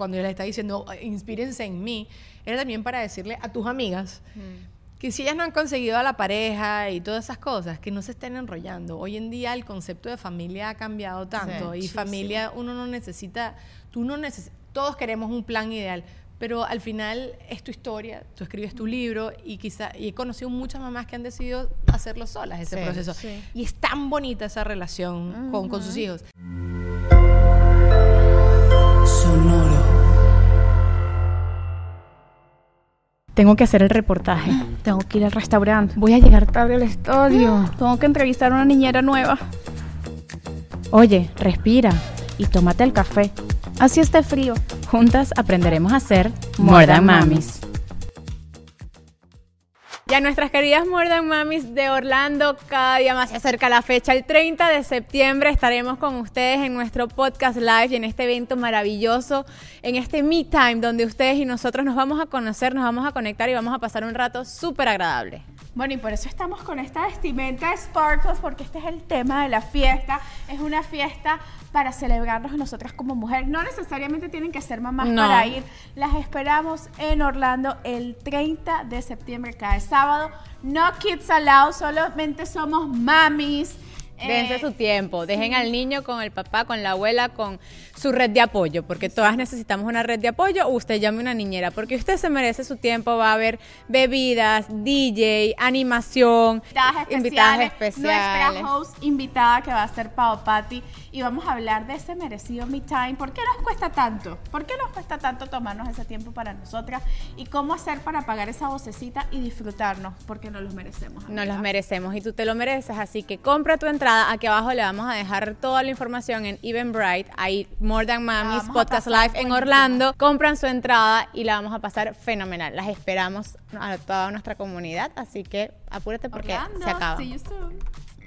cuando yo les estaba diciendo, inspírense en mí, era también para decirle a tus amigas que si ellas no han conseguido a la pareja y todas esas cosas, que no se estén enrollando. Hoy en día el concepto de familia ha cambiado tanto y familia uno no necesita, tú no necesitas, todos queremos un plan ideal, pero al final es tu historia, tú escribes tu libro y quizá y he conocido muchas mamás que han decidido hacerlo solas ese proceso. Y es tan bonita esa relación con, con sus hijos. Sonoro. Tengo que hacer el reportaje. Tengo que ir al restaurante. Voy a llegar tarde al estudio. Tengo que entrevistar a una niñera nueva. Oye, respira y tómate el café. Así esté frío. Juntas aprenderemos a hacer More Than Mamis. Y a nuestras queridas More Than Mamis de Orlando, cada día más se acerca la fecha. El 30 de septiembre estaremos con ustedes en nuestro podcast live y en este evento maravilloso, en este Me Time, donde ustedes y nosotros nos vamos a conocer, nos vamos a conectar y vamos a pasar un rato súper agradable. Bueno, y por eso estamos con esta vestimenta Sparkles, porque este es el tema de la fiesta. Es una fiesta para celebrarnos nosotras como mujeres. No necesariamente tienen que ser mamás para ir. Las esperamos en Orlando el 30 de septiembre, cada sábado. No kids allowed, solamente somos mamis. Dense eh, su tiempo, dejen al niño con el papá, con la abuela, con su red de apoyo, porque todas necesitamos una red de apoyo usted llame una niñera, porque usted se merece su tiempo, va a haber bebidas, DJ, animación, invitadas especiales. Nuestra host invitada que va a ser Pao Patti y vamos a hablar de ese merecido Me Time. ¿Por qué nos cuesta tanto? ¿Por qué nos cuesta tanto tomarnos ese tiempo para nosotras? ¿Y cómo hacer para pagar esa vocecita y disfrutarnos? Porque nos los merecemos. Nos los merecemos y tú te lo mereces, así que compra tu entrada. Aquí abajo le vamos a dejar toda la información en Eventbrite. Ahí More Than Mamis Podcast Live en Orlando. Compran su entrada y la vamos a pasar fenomenal. Las esperamos a toda nuestra comunidad, así que apúrate porque se acaba.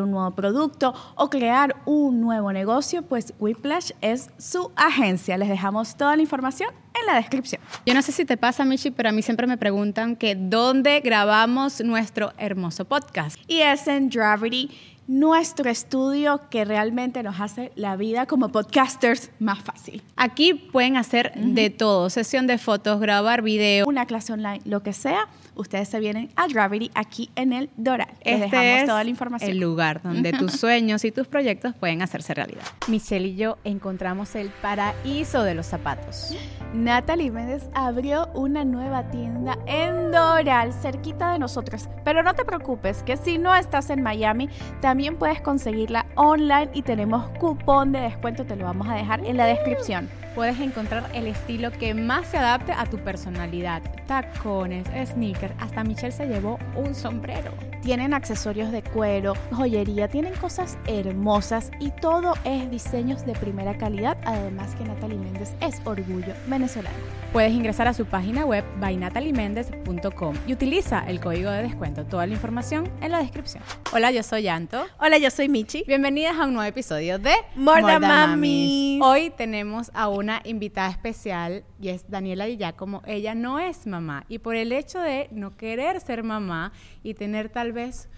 un nuevo producto o crear un nuevo negocio, pues Whiplash es su agencia. Les dejamos toda la información en la descripción. Yo no sé si te pasa, Michi, pero a mí siempre me preguntan que dónde grabamos nuestro hermoso podcast. Y es en Gravity nuestro estudio que realmente nos hace la vida como podcasters más fácil. Aquí pueden hacer de todo, sesión de fotos, grabar video, una clase online, lo que sea ustedes se vienen a Gravity aquí en el Doral. Les este dejamos toda la información. El lugar donde tus sueños y tus proyectos pueden hacerse realidad. Michelle y yo encontramos el paraíso de los zapatos. Natalie Méndez abrió una nueva tienda en Doral, cerquita de nosotros. Pero no te preocupes, que si no estás en Miami, también puedes conseguirla online y tenemos cupón de descuento, te lo vamos a dejar en la descripción puedes encontrar el estilo que más se adapte a tu personalidad. Tacones, sneakers, hasta Michelle se llevó un sombrero. Tienen accesorios de cuero, joyería, tienen cosas hermosas y todo es diseños de primera calidad, además que Natalie Méndez es orgullo venezolano. Puedes ingresar a su página web bynataliemendez.com y utiliza el código de descuento. Toda la información en la descripción. Hola, yo soy Anto. Hola, yo soy Michi. Bienvenidas a un nuevo episodio de More, Mami. Hoy tenemos a una invitada especial y es Daniela Di Giacomo. Ella no es mamá y por el hecho de no querer ser mamá y tener tal vez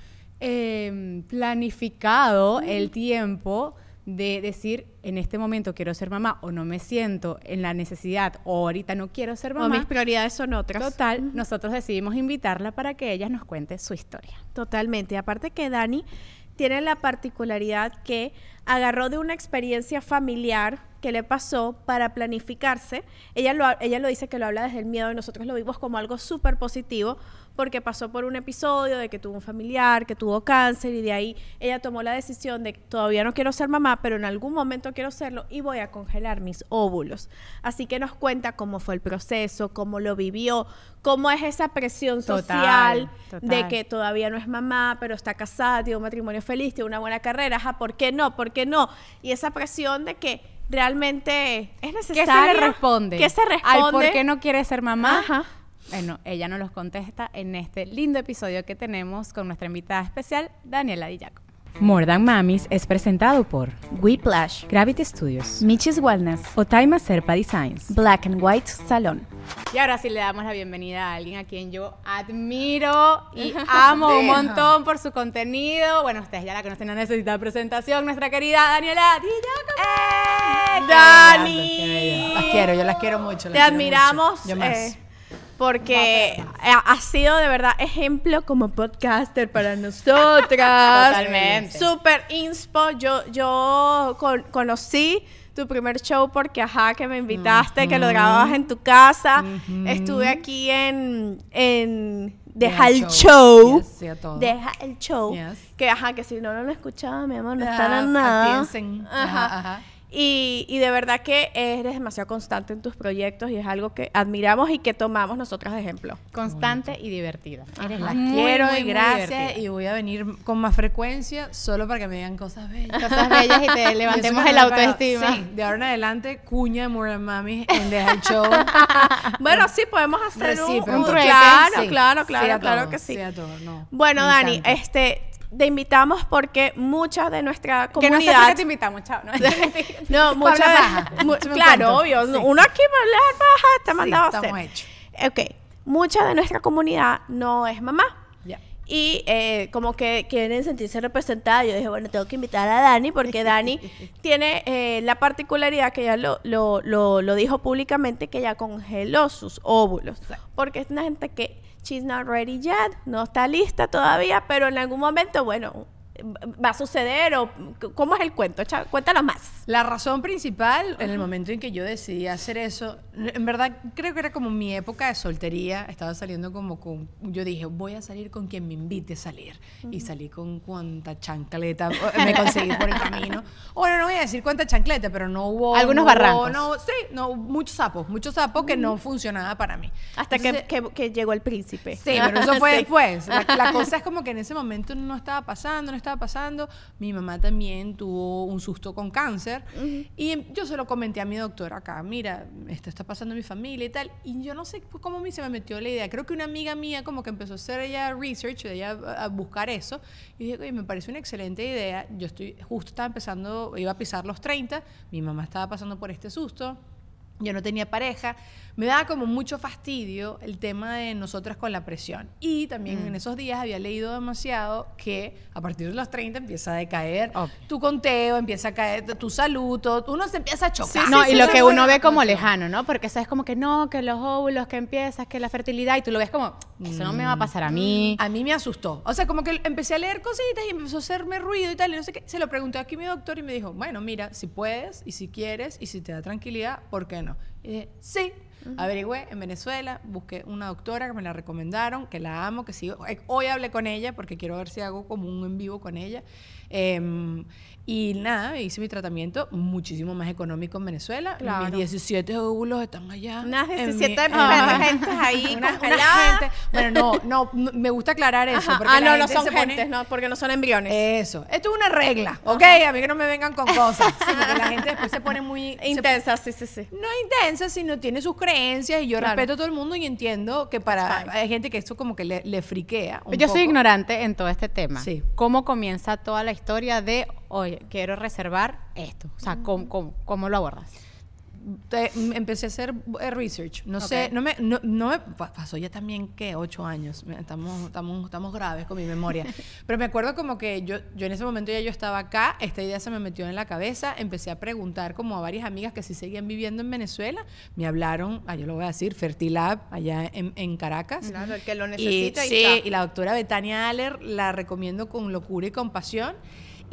em, planificado el tiempo de decir en este momento quiero ser mamá o no me siento en la necesidad o ahorita no quiero ser mamá. O mis prioridades son otras. Total, nosotros decidimos invitarla para que ella nos cuente su historia. Totalmente. Aparte que Dani tiene la particularidad que agarró de una experiencia familiar que le pasó para planificarse. Ella lo, ella lo dice que lo habla desde el miedo nosotros lo vimos como algo súper positivo porque pasó por un episodio de que tuvo un familiar, que tuvo cáncer y de ahí ella tomó la decisión de todavía no quiero ser mamá, pero en algún momento quiero serlo y voy a congelar mis óvulos. Así que nos cuenta cómo fue el proceso, cómo lo vivió, cómo es esa presión social de que todavía no es mamá, pero está casada, tiene un matrimonio feliz, tiene una buena carrera, ajá, ¿por qué no? ¿Por qué no? Y esa presión de que realmente es ¿Qué necesario. se le responde? ¿Qué se Al responde? por qué no quiere ser mamá. Ajá. Bueno, ella nos los contesta en este lindo episodio que tenemos con nuestra invitada especial, Daniela Dillaco. More Than Mamis es presentado por Whiplash, Gravity Studios, Michis Wellness, Otaima Serpa Designs. Black and White Salon. Y ahora sí le damos la bienvenida a alguien a quien yo admiro y amo un montón por su contenido. Bueno, ustedes ya la conocen, no necesita presentación. Nuestra querida Daniela Dillaco. ¡Eh! ¡Dani! Las quiero, yo las quiero mucho. las Te quiero admiramos. mucho. Yo más. eh, porque ha sido de verdad ejemplo como podcaster para nosotras. Totalmente. Súper inspo. Yo, yo con- conocí tu primer show porque, ajá, que me invitaste, que lo grababas en tu casa. Estuve aquí en, en Deja el Show. Yes. Deja el show. Yes. Que, ajá, que si no, no lo escuchaba, mi amor, no Ah, está en nada. Ajá. Ajá, ajá. Y, y de verdad que eres demasiado constante en tus proyectos y es algo que admiramos y que tomamos nosotras de ejemplo. Constante y divertida. Eres Las muy, quiero muy, y gracias. Y voy a venir con más frecuencia solo para que me digan cosas bellas. Cosas bellas y te levantemos el autoestima. Sí, de ahora en adelante, cuña de More Mami en Deja el Show. Bueno, sí, podemos hacer un, Recíproco. un- trueque, Claro, Sí, claro, sí claro, claro todo, que sí. Sí a todo, no. Bueno, Me Dani, encanta. este, te invitamos porque muchas de nuestra Que no sé por comunidad... qué te invitamos, chao. ¿no? No, muchas hablar de- paja. mu- Échame un claro, obvio. Sí. Uno aquí va a hablar baja, está Sí, mandado a hacer. estamos hechos. Ok, mucha de nuestra comunidad no es mamá. Ya. Y eh, como que quieren sentirse representadas. Yo dije, bueno, tengo que invitar a Dani porque Dani tiene eh, la particularidad que ella lo, lo, lo, lo dijo públicamente que ella congeló sus óvulos. Porque es una gente que she's not ready yet, no está lista todavía, pero en algún momento, bueno, va a suceder o cómo es el cuento. Cuéntanos más. La razón principal, en el momento en que yo decidí hacer eso, en verdad creo que era como mi época de soltería, estaba saliendo como con, yo dije, voy a salir con quien me invite a salir. Y salí con cuanta chancleta me conseguí por el camino. Bueno, no voy a decir cuánta chancleta, pero no hubo... Algunos no hubo- barrancos. no, sí, no, muchos sapos, muchos sapos que no funcionaba para mí. Hasta que- Entonces, que, que llegó el príncipe. Sí, pero eso fue Sí. después. La, la cosa es como que en ese momento no estaba pasando, no estaba pasando. Mi mamá también tuvo un susto con cáncer. Y yo se lo comenté a mi doctor acá, mira, esto está pasando en mi familia y tal. Y yo no sé cómo a mí se me metió la idea. Creo que una amiga mía como que empezó a hacer ella research, ella a buscar eso. Y dije, oye, me parece una excelente idea. Yo estoy, justo estaba empezando, iba a pisar los 30. Mi mamá estaba pasando por este susto. Yo no tenía pareja. Me daba como mucho fastidio el tema de nosotras con la presión. Y también en esos días había leído demasiado que a partir de los 30 empieza a decaer Obvio. tu conteo, empieza a caer tu salud, todo- uno se empieza a chocar. no, Sí, y sí, lo que uno ve como lejano, ¿no? Porque eso es como que no, que los óvulos, que empiezas, que la fertilidad, y tú lo ves como, eso no me va a pasar a mí. A mí me asustó. O sea, como que empecé a leer cositas y empezó a hacerme ruido y tal, y no sé qué. Se lo pregunté aquí a mi doctor y me dijo, bueno, mira, si puedes y si quieres y si te da tranquilidad, ¿por qué no? Y dije, sí. Averigüé en Venezuela, busqué una doctora que me la recomendaron, que la amo, que sigo. eh, Hoy hablé con ella porque quiero ver si hago como un en vivo con ella. Em, y nada, hice mi tratamiento muchísimo más económico en Venezuela. Claro. Mis 17 óvulos están allá. Unas en 17 mi- en mi- gentes ahí una, una congeladas. gente. Bueno, no, no, no, me gusta aclarar eso. Ajá. porque Ah, la no, no son se pone- gentes, no, porque no son embriones. Eso. Esto es una regla, ¿ok? A mí que no me vengan con cosas. Sí, porque la gente después se pone muy... se- Intensas, sí, sí, sí. no intensa, sino tiene sus creencias y yo Claro. respeto a todo el mundo y entiendo que para... Hay gente que esto como que le, le friquea un Yo soy ignorante en todo este tema. Sí. ¿Cómo comienza toda la historia de, oye, quiero reservar esto? O sea, ¿cómo, cómo, cómo lo abordas? Te- empecé a hacer eh, research. No sé, Ok. no me, no, no me pa- pasó ya también que ocho años. Estamos, estamos, estamos graves con mi memoria. Pero me acuerdo como que yo, yo en ese momento ya yo estaba acá, esta idea se me metió en la cabeza, empecé a preguntar como a varias amigas que sí seguían viviendo en Venezuela. Me hablaron, ah, yo lo voy a decir, Fertilab, allá en, en Caracas. Claro, el que lo Y, necesita y sí, está. y la doctora Betania Aller la recomiendo con locura y compasión.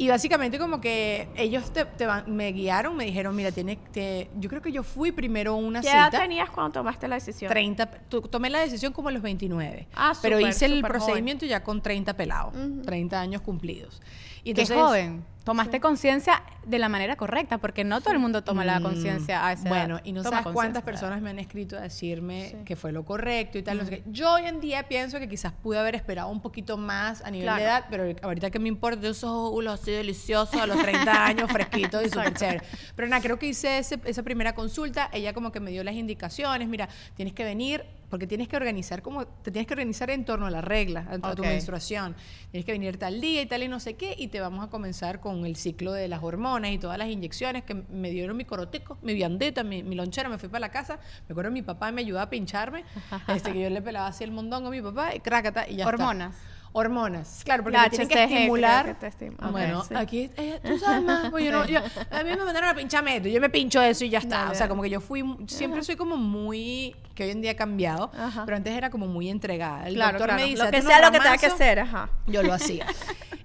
Y básicamente como que ellos te, te van- me guiaron, me dijeron, mira, tiene, te- yo creo que yo fui primero una ¿Qué edad cita. tenías cuando tomaste la decisión? 30, tu- tomé la decisión como a los 29. Ah, pero súper, hice el procedimiento ya con 30 pelados, 30 años cumplidos. Y Qué entonces- joven. Tomaste conciencia de la manera correcta, porque no todo el mundo toma la Mm, conciencia a esa Bueno, edad. y no Toma sabes cuántas personas me han escrito a decirme que fue lo correcto y tal. no sé qué. Yo hoy en día pienso que quizás pude haber esperado un poquito más a nivel Claro. de edad, pero ahorita que me importa, esos óvulos así deliciosos a los 30 años, fresquitos y súper chévere. Pero nada, creo que hice ese- esa primera consulta, ella como que me dio las indicaciones, mira, tienes que venir, porque tienes que organizar como, te tienes que organizar en torno a la regla, a, a tu menstruación. Tienes que venir tal día y tal y no sé qué, y te vamos a comenzar con el ciclo de las hormonas y todas las inyecciones que me dieron mi coroteco, mi viandeta, mi, mi lonchera, me fui para la casa, me acuerdo mi papá me ayudaba a pincharme, este, que yo le pelaba así el mondongo a mi papá y crácata y ya está. Hormonas. Hormonas, claro, porque La te tienen que estimular. que te estimula. Bueno, Ok, sí. aquí, eh, tú sabes más, pues yo no, yo- a mí me mandaron a pincharme esto, yo me pincho eso y ya está. Dale, o sea, como que yo fui, siempre soy como muy, que hoy en día he cambiado, Ajá. pero antes era como muy entregada. El Claro, doctor claro. me dice, lo que "Hazte sea lo que tenga que ramazos". hacer, ajá. Yo lo hacía.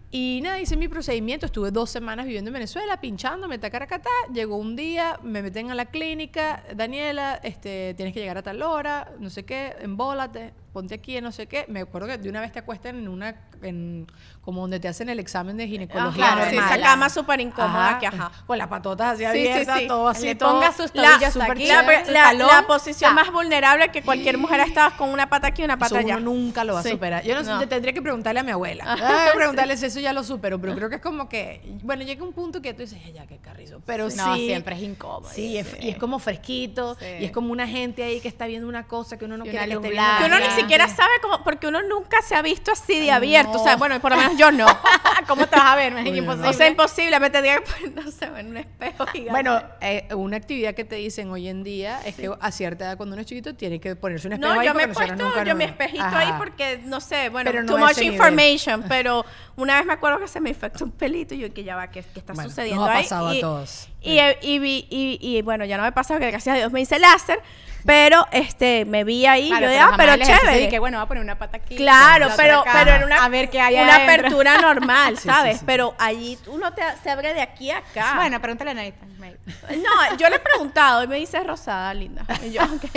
Y nada, hice mi procedimiento, estuve dos semanas viviendo en Venezuela, pinchándome, tacaracatá, llegó un día, me meten a la clínica, Daniela, este, tienes que llegar a tal hora, no sé qué, embólate, ponte aquí, no sé qué. Me acuerdo que de una vez te acuestan en una, en, como donde te hacen el examen de ginecología Ajá, sí, esa cama súper incómoda que, ajá. Con las patotas así Sí, sí, abiertas, sí. todo así, Le todo. ponga sus La, tobillos aquí, la- posición más vulnerable que cualquier mujer estaba con una pata aquí y una pata Eso allá. uno nunca lo va a superar. Yo no, sé, No. te tendría que preguntarle a mi abuela. Ah, preguntarle si eso ya lo supero, pero creo que es como que, bueno, llega un punto que tú dices, "Ay, ya, qué carrizo. Pero sí. No, siempre es incómodo. Sí, es- y es como fresquito, y es como una gente ahí que está viendo una cosa que uno no quiere una que luz esté viendo. Que uno ni Blanca. Siquiera sabe cómo, porque uno nunca se ha visto así de abierto. no. O sea, bueno, por lo menos yo no. ¿Cómo te vas a ver? Es Oye, no. imposible. o sea, imposible. Me tendría que poner, no sé, en un espejo gigante. Bueno, eh, una actividad que te dicen hoy en día es que a cierta edad, cuando uno es chiquito, tiene que ponerse un espejo No, ahí yo me he puesto nunca yo mi espejito Ajá. ahí porque, no sé, bueno, Pero no too much nivel. information, pero una vez me acuerdo que se me infectó un pelito y yo que ya va, ¿qué, qué está Bueno, sucediendo nos ha ahí? pasado a y, todos. Y, y, vi- y, y, bueno, ya no me pasó que gracias a Dios me hice láser, pero este me vi ahí Claro, yo pero ah, pero chévere. de que bueno, va a poner una pata aquí. Claro, pero, pero en una, a ver qué hay una adentro. apertura normal, Sí, sí, ¿sabes? sí. Pero allí uno te, se abre de aquí a acá. Bueno, pregúntale a Nathan. No, yo le he preguntado y me dice rosada, linda. Y yo, ok.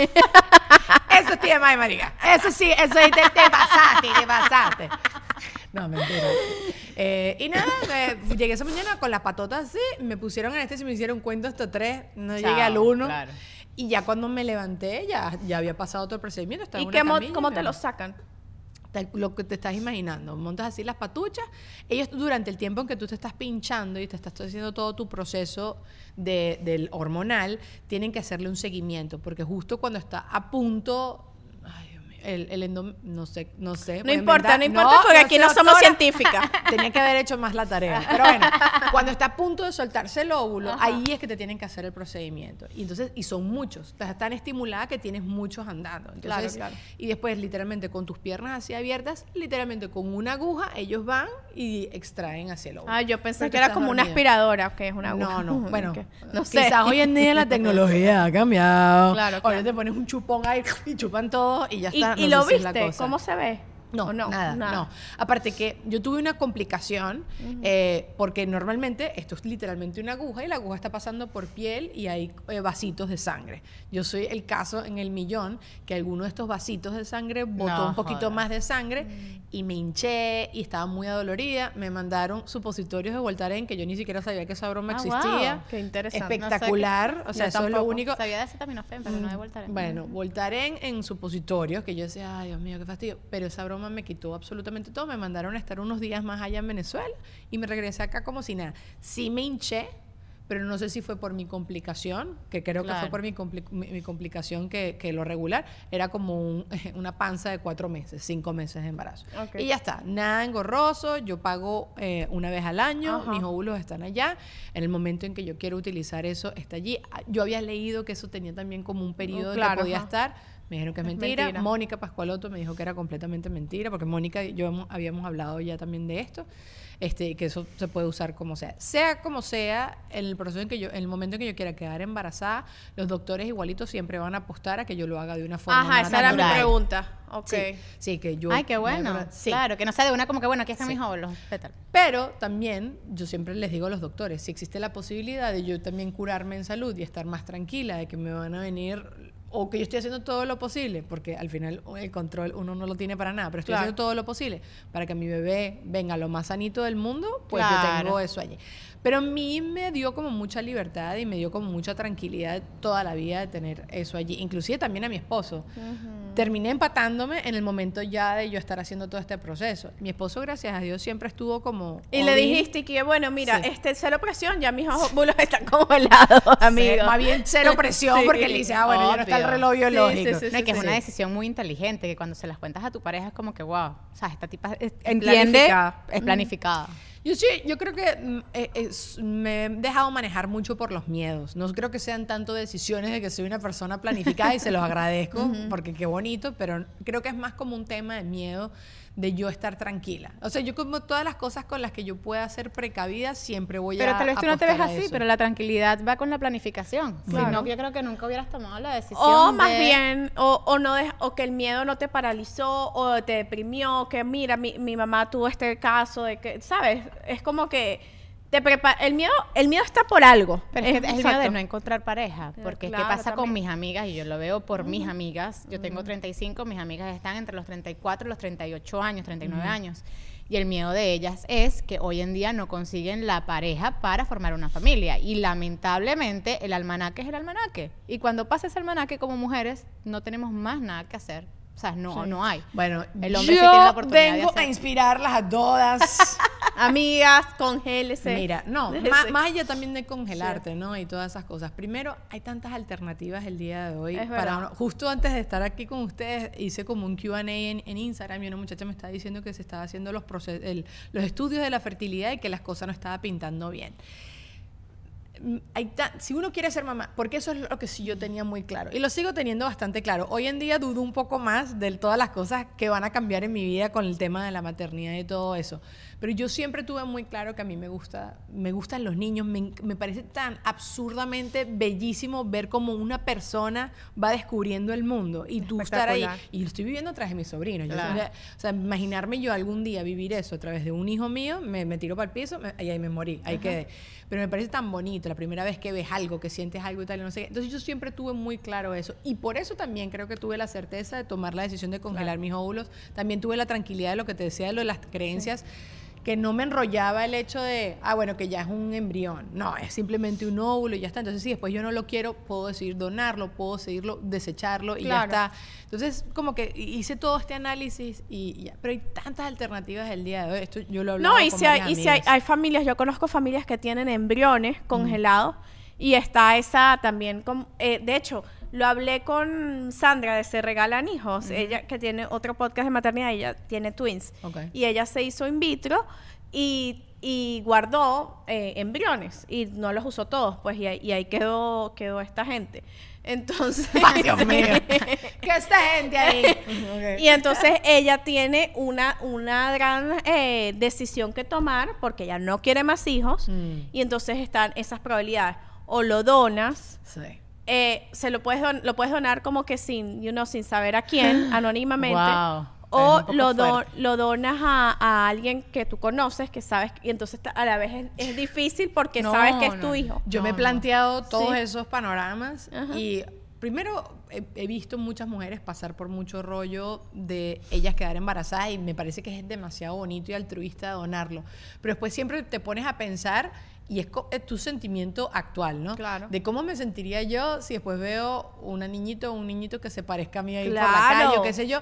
Eso es TMI, marica. Eso sí, eso sí te, te pasaste, te pasaste. No, mentira. Eh, y nada, me- llegué esa mañana con las patotas así, me pusieron en este y me hicieron cuento hasta tres, no Chao, llegué al uno. claro. Y ya cuando me levanté, ya, ya había pasado otro procedimiento. estaba ¿Y en qué una mo- camilla, cómo me- te lo sacan? lo que te estás imaginando. Montas así las patuchas. Ellos durante el tiempo en que tú te estás pinchando y te estás haciendo todo tu proceso de, del hormonal, tienen que hacerle un seguimiento, porque justo cuando está a punto... El, el no sé, no sé. No importa, no importa, porque aquí no somos científicas. Tenía que haber hecho más la tarea. Pero bueno, cuando está a punto de soltarse el óvulo, ahí es que te tienen que hacer el procedimiento. Y entonces, y son muchos. Estás tan estimulada que tienes muchos andando. Entonces, Claro, claro. Y después, literalmente, con tus piernas así abiertas, literalmente con una aguja, ellos van y extraen hacia el óvulo. Ah, yo pensé que era como una aspiradora, que es una aguja. No, no, bueno, no sé. Quizás hoy en día la tecnología ha cambiado. Claro, Ahora claro. te pones un chupón ahí y chupan todo y ya ¿Y, está. y no lo viste? ¿Cómo se ve? No, ¿O nada, no. Aparte que yo tuve una complicación eh, porque normalmente esto es literalmente una aguja y la aguja está pasando por piel y hay eh, vasitos de sangre. Yo soy el caso en el millón que alguno de estos vasitos de sangre botó No un poquito más de sangre y me hinché y estaba muy adolorida. Me mandaron supositorios de Voltaren que yo ni siquiera sabía que esa broma Ah, existía. wow. Qué interesante. Espectacular. o sea, eso es lo tampoco. único. Sabía de acetaminofén, pero no de Voltaren. Bueno, Voltaren en supositorios, que yo decía, ay Dios mío, qué fastidio. Pero esa broma me quitó absolutamente todo. Me mandaron a estar unos días más allá en Venezuela y me regresé acá como si nada. Sí me hinché, pero no sé si fue por mi complicación, que creo que Claro. fue por mi, compli- mi- mi complicación que, que lo regular. Era como un- una panza de cuatro meses, cinco meses de embarazo. Ok. Y ya está, nada engorroso. Yo pago eh, una vez al año, Ajá. mis óvulos están allá. En el momento en que yo quiero utilizar eso, está allí. Ah, Yo había leído que eso tenía también como un periodo claro, que podía ajá. estar. Me dijeron que es mentira. mentira. Mónica Pascualoto me dijo que era completamente mentira, porque Mónica y yo hemos- habíamos hablado ya también de esto, este, que eso se puede usar como sea. Sea como sea, en el proceso en que yo, en el momento en que yo quiera quedar embarazada, los doctores igualitos siempre van a apostar a que yo lo haga de una forma Ajá, esa era mi pregunta. Ok. Sí, sí, que yo. Ay, qué bueno. Sí. Claro, que no sea de una como que, bueno, aquí están Sí. mis óvulos. Pero también yo siempre les digo a los doctores, si existe la posibilidad de yo también curarme en salud y estar más tranquila de que me van a venir o que yo estoy haciendo todo lo posible, porque al final el control uno no lo tiene para nada, pero estoy Claro. haciendo todo lo posible para que mi bebé venga lo más sanito del mundo, pues yo tengo eso allí. Pero a mí me dio como mucha libertad y me dio como mucha tranquilidad toda la vida de tener eso allí, inclusive también a mi esposo. Terminé empatándome en el momento ya de yo estar haciendo todo este proceso. Mi esposo, gracias a Dios, siempre estuvo como... Y le dijiste que, bueno, mira, Sí. este cero presión, ya mis óvulos están congelados, amigo. Más bien cero presión Sí. porque él dice, ah, bueno, ya no está el reloj biológico. sí, sí, No, que es sí. una decisión muy inteligente, que cuando se las cuentas a tu pareja es como que, wow, o sea, esta tipa es- entiende, planificada. es planificada. Yo sí, yo creo que mm, eh, es- me he dejado manejar mucho por los miedos. No creo que sean tanto decisiones de que soy una persona planificada y se los agradezco porque qué bonito, pero creo que es más como un tema de miedo de yo estar tranquila. O sea, yo como todas las cosas con las que yo pueda ser precavida, siempre voy a Pero tal vez tú no te ves así, eso. pero la tranquilidad va con la planificación. Si Claro. no, yo creo que nunca hubieras tomado la decisión. O más de- bien, o, o no deja- o que el miedo no te paralizó o te deprimió, que mira, mi, mi mamá tuvo este caso de que, ¿sabes? Es como que te el miedo, el miedo está por algo. Pero es, que es el miedo de no encontrar pareja. Eh, Porque claro, ¿qué pasa con mis amigas? Y yo lo veo por mis amigas. Yo tengo 35, mis amigas están entre los 34 y los 38 años, 39 años. Y el miedo de ellas es que hoy en día no consiguen la pareja para formar una familia. Y lamentablemente el almanaque es el almanaque. Y cuando pasa ese almanaque como mujeres, no tenemos más nada que hacer. O sea, no, no hay. Bueno, El hombre sí yo tiene la oportunidad vengo a inspirarlas a todas. Amigas, congélese. Mira, no, más, más allá también de congelarte, ¿no? Y todas esas cosas. Primero, hay tantas alternativas el día de hoy. Es para uno- justo antes de estar aquí con ustedes, hice como un QA en, en Instagram y una muchacha me estaba diciendo que se estaba haciendo los, proces- el- los estudios de la fertilidad y que las cosas no estaban pintando bien. Hay si uno quiere ser mamá, porque eso es lo que sí yo tenía muy claro y lo sigo teniendo bastante claro. Hoy en día dudo un poco más de todas las cosas que van a cambiar en mi vida con el tema de la maternidad y todo eso. Pero yo siempre tuve muy claro que a mí me gusta, me gustan los niños, me, me parece tan absurdamente bellísimo ver cómo una persona va descubriendo el mundo y tú estar ahí y lo estoy viviendo a través de mis sobrinos. Claro. o sea, imaginarme yo algún día vivir eso a través de un hijo mío, me, me tiro para el piso me- y ahí me morí, ahí quedé. Pero me parece tan bonito la primera vez que ves algo, que sientes algo y tal, y no sé qué. Entonces yo siempre tuve muy claro eso. Y por eso también creo que tuve la certeza de tomar la decisión de congelar mis óvulos. También tuve la tranquilidad de lo que te decía de lo de las creencias. Que no me enrollaba el hecho de, ah, bueno, que ya es un embrión. No, es simplemente un óvulo y ya está. Entonces, si después yo no lo quiero, puedo decidir donarlo, puedo seguirlo, desecharlo y Claro. ya está. Entonces, como que hice todo este análisis y y ya. Pero hay tantas alternativas el día de hoy. Esto yo lo hablaba No, y con si, hay, y si hay, familias, yo conozco familias que tienen embriones congelados y está esa también, con, eh, de hecho, lo hablé con Sandra de Se Regalan Hijos, ella que tiene otro podcast de maternidad, ella tiene twins, Ok. y ella se hizo in vitro y, y guardó eh, embriones y no los usó todos, pues y ahí, y ahí quedó, quedó esta gente. Entonces, Ay, Dios mío. ¿Qué esta gente ahí? y entonces ella tiene una, una gran eh, decisión que tomar porque ella no quiere más hijos Mm. y entonces están esas probabilidades. O lo donas, Sí. Eh, se lo puedes, don- lo puedes donar como que sin, you know, sin saber a quién, anónimamente. Wow. O lo, do- fuerte. lo donas a, a alguien que tú conoces, que sabes, y entonces a la vez es, es difícil porque No, sabes que es no, tu hijo. Yo me he planteado todos Sí. esos panoramas Ajá. y primero he, he visto muchas mujeres pasar por mucho rollo de ellas quedar embarazadas y me parece que es demasiado bonito y altruista donarlo. Pero después siempre te pones a pensar y es, tu sentimiento actual, ¿no? Claro. De cómo me sentiría yo si después veo una niñito o un niñito que se parezca a mí ahí por la calle o qué sé yo.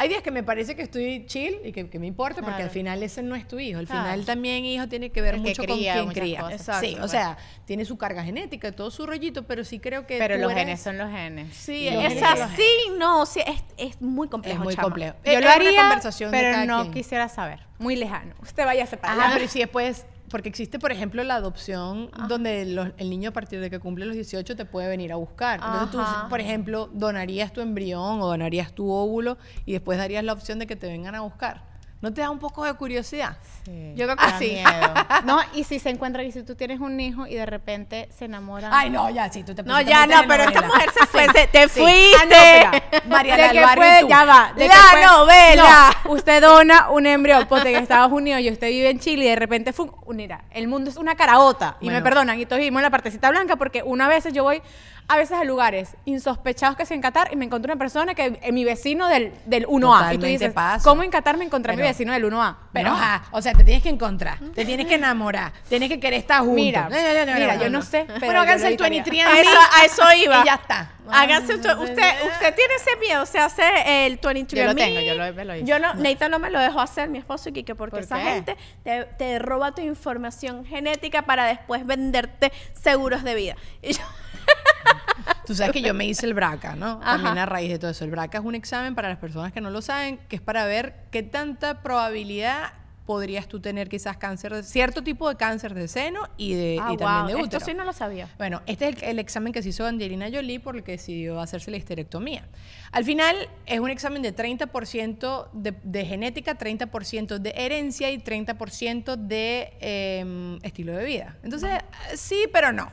Hay días que me parece que estoy chill y que, que me importa, porque al final ese no es tu hijo. Al Claro. final también hijo tiene que ver El que mucho cría, con quien cría. Exacto, sí, o pues. sea, tiene su carga genética, todo su rollito, pero sí creo que Pero los eres- genes son los genes. Sí, Los es genes así, no, sí, es, es muy complejo. es muy chama. complejo. Yo Es lo una haría, conversación de pero cada no quien. quisiera saber. Muy lejano. Usted vaya a separar. Ajá, pero si después, porque existe, por ejemplo, la adopción donde los- el niño a partir de que cumple los 18 te puede venir a buscar. Entonces Ajá. tú, por ejemplo, donarías tu embrión o donarías tu óvulo y después darías la opción de que te vengan a buscar. ¿No te da un poco de curiosidad? Sí, Yo creo que da sí. miedo. No, y si se encuentra, y si tú tienes un hijo y de repente se enamoran. Ay, no, ya, sí, tú te No, ya no, pero esta mujer se fue, te fuiste. Ah, no, mira, María de del que Barrio y puede, tú. ya va. de que La puede- novela. No, usted dona un embrión, ponte en Estados Unidos y usted vive en Chile y de repente, fue mira, el mundo es una caraota. Y me perdonan, y todos vivimos en la partecita blanca porque una vez yo voy a veces a lugares insospechados que es en Qatar y me encontré una persona que es mi vecino del, del 1A. y tú Totalmente dices. ¿cómo en Qatar me encontré a mi vecino del 1A? Pero, No. ajá, o sea, te tienes que encontrar, te tienes que enamorar, tienes que querer estar juntos. Mira, mira, yo no sé, pero Bueno, háganse el evitaría. 23 A eso, me a eso iba. y ya está. Hágase usted, usted, usted tiene ese miedo, se hace el 23 Yo lo tengo, yo lo- me lo hice. Yo no, Neita no me lo dejó hacer, mi esposo, y Kike, porque ¿Por esa qué? gente te, te roba tu información genética para después venderte seguros de vida. Y yo- Tú sabes que yo me hice el BRCA, ¿no? Ajá. También a raíz de todo eso. El BRCA es un examen para las personas que no lo saben, que es para ver qué tanta probabilidad podrías tú tener quizás cáncer, de, cierto tipo de cáncer de seno y, de, Ah, y también wow, de útero. Esto sí no lo sabía. Bueno, este es el, el examen que se hizo Angelina Jolie por el que decidió hacerse la histerectomía. Al final es un examen de 30% de, de genética, 30% de herencia y 30% de eh, estilo de vida. Entonces, sí, pero no.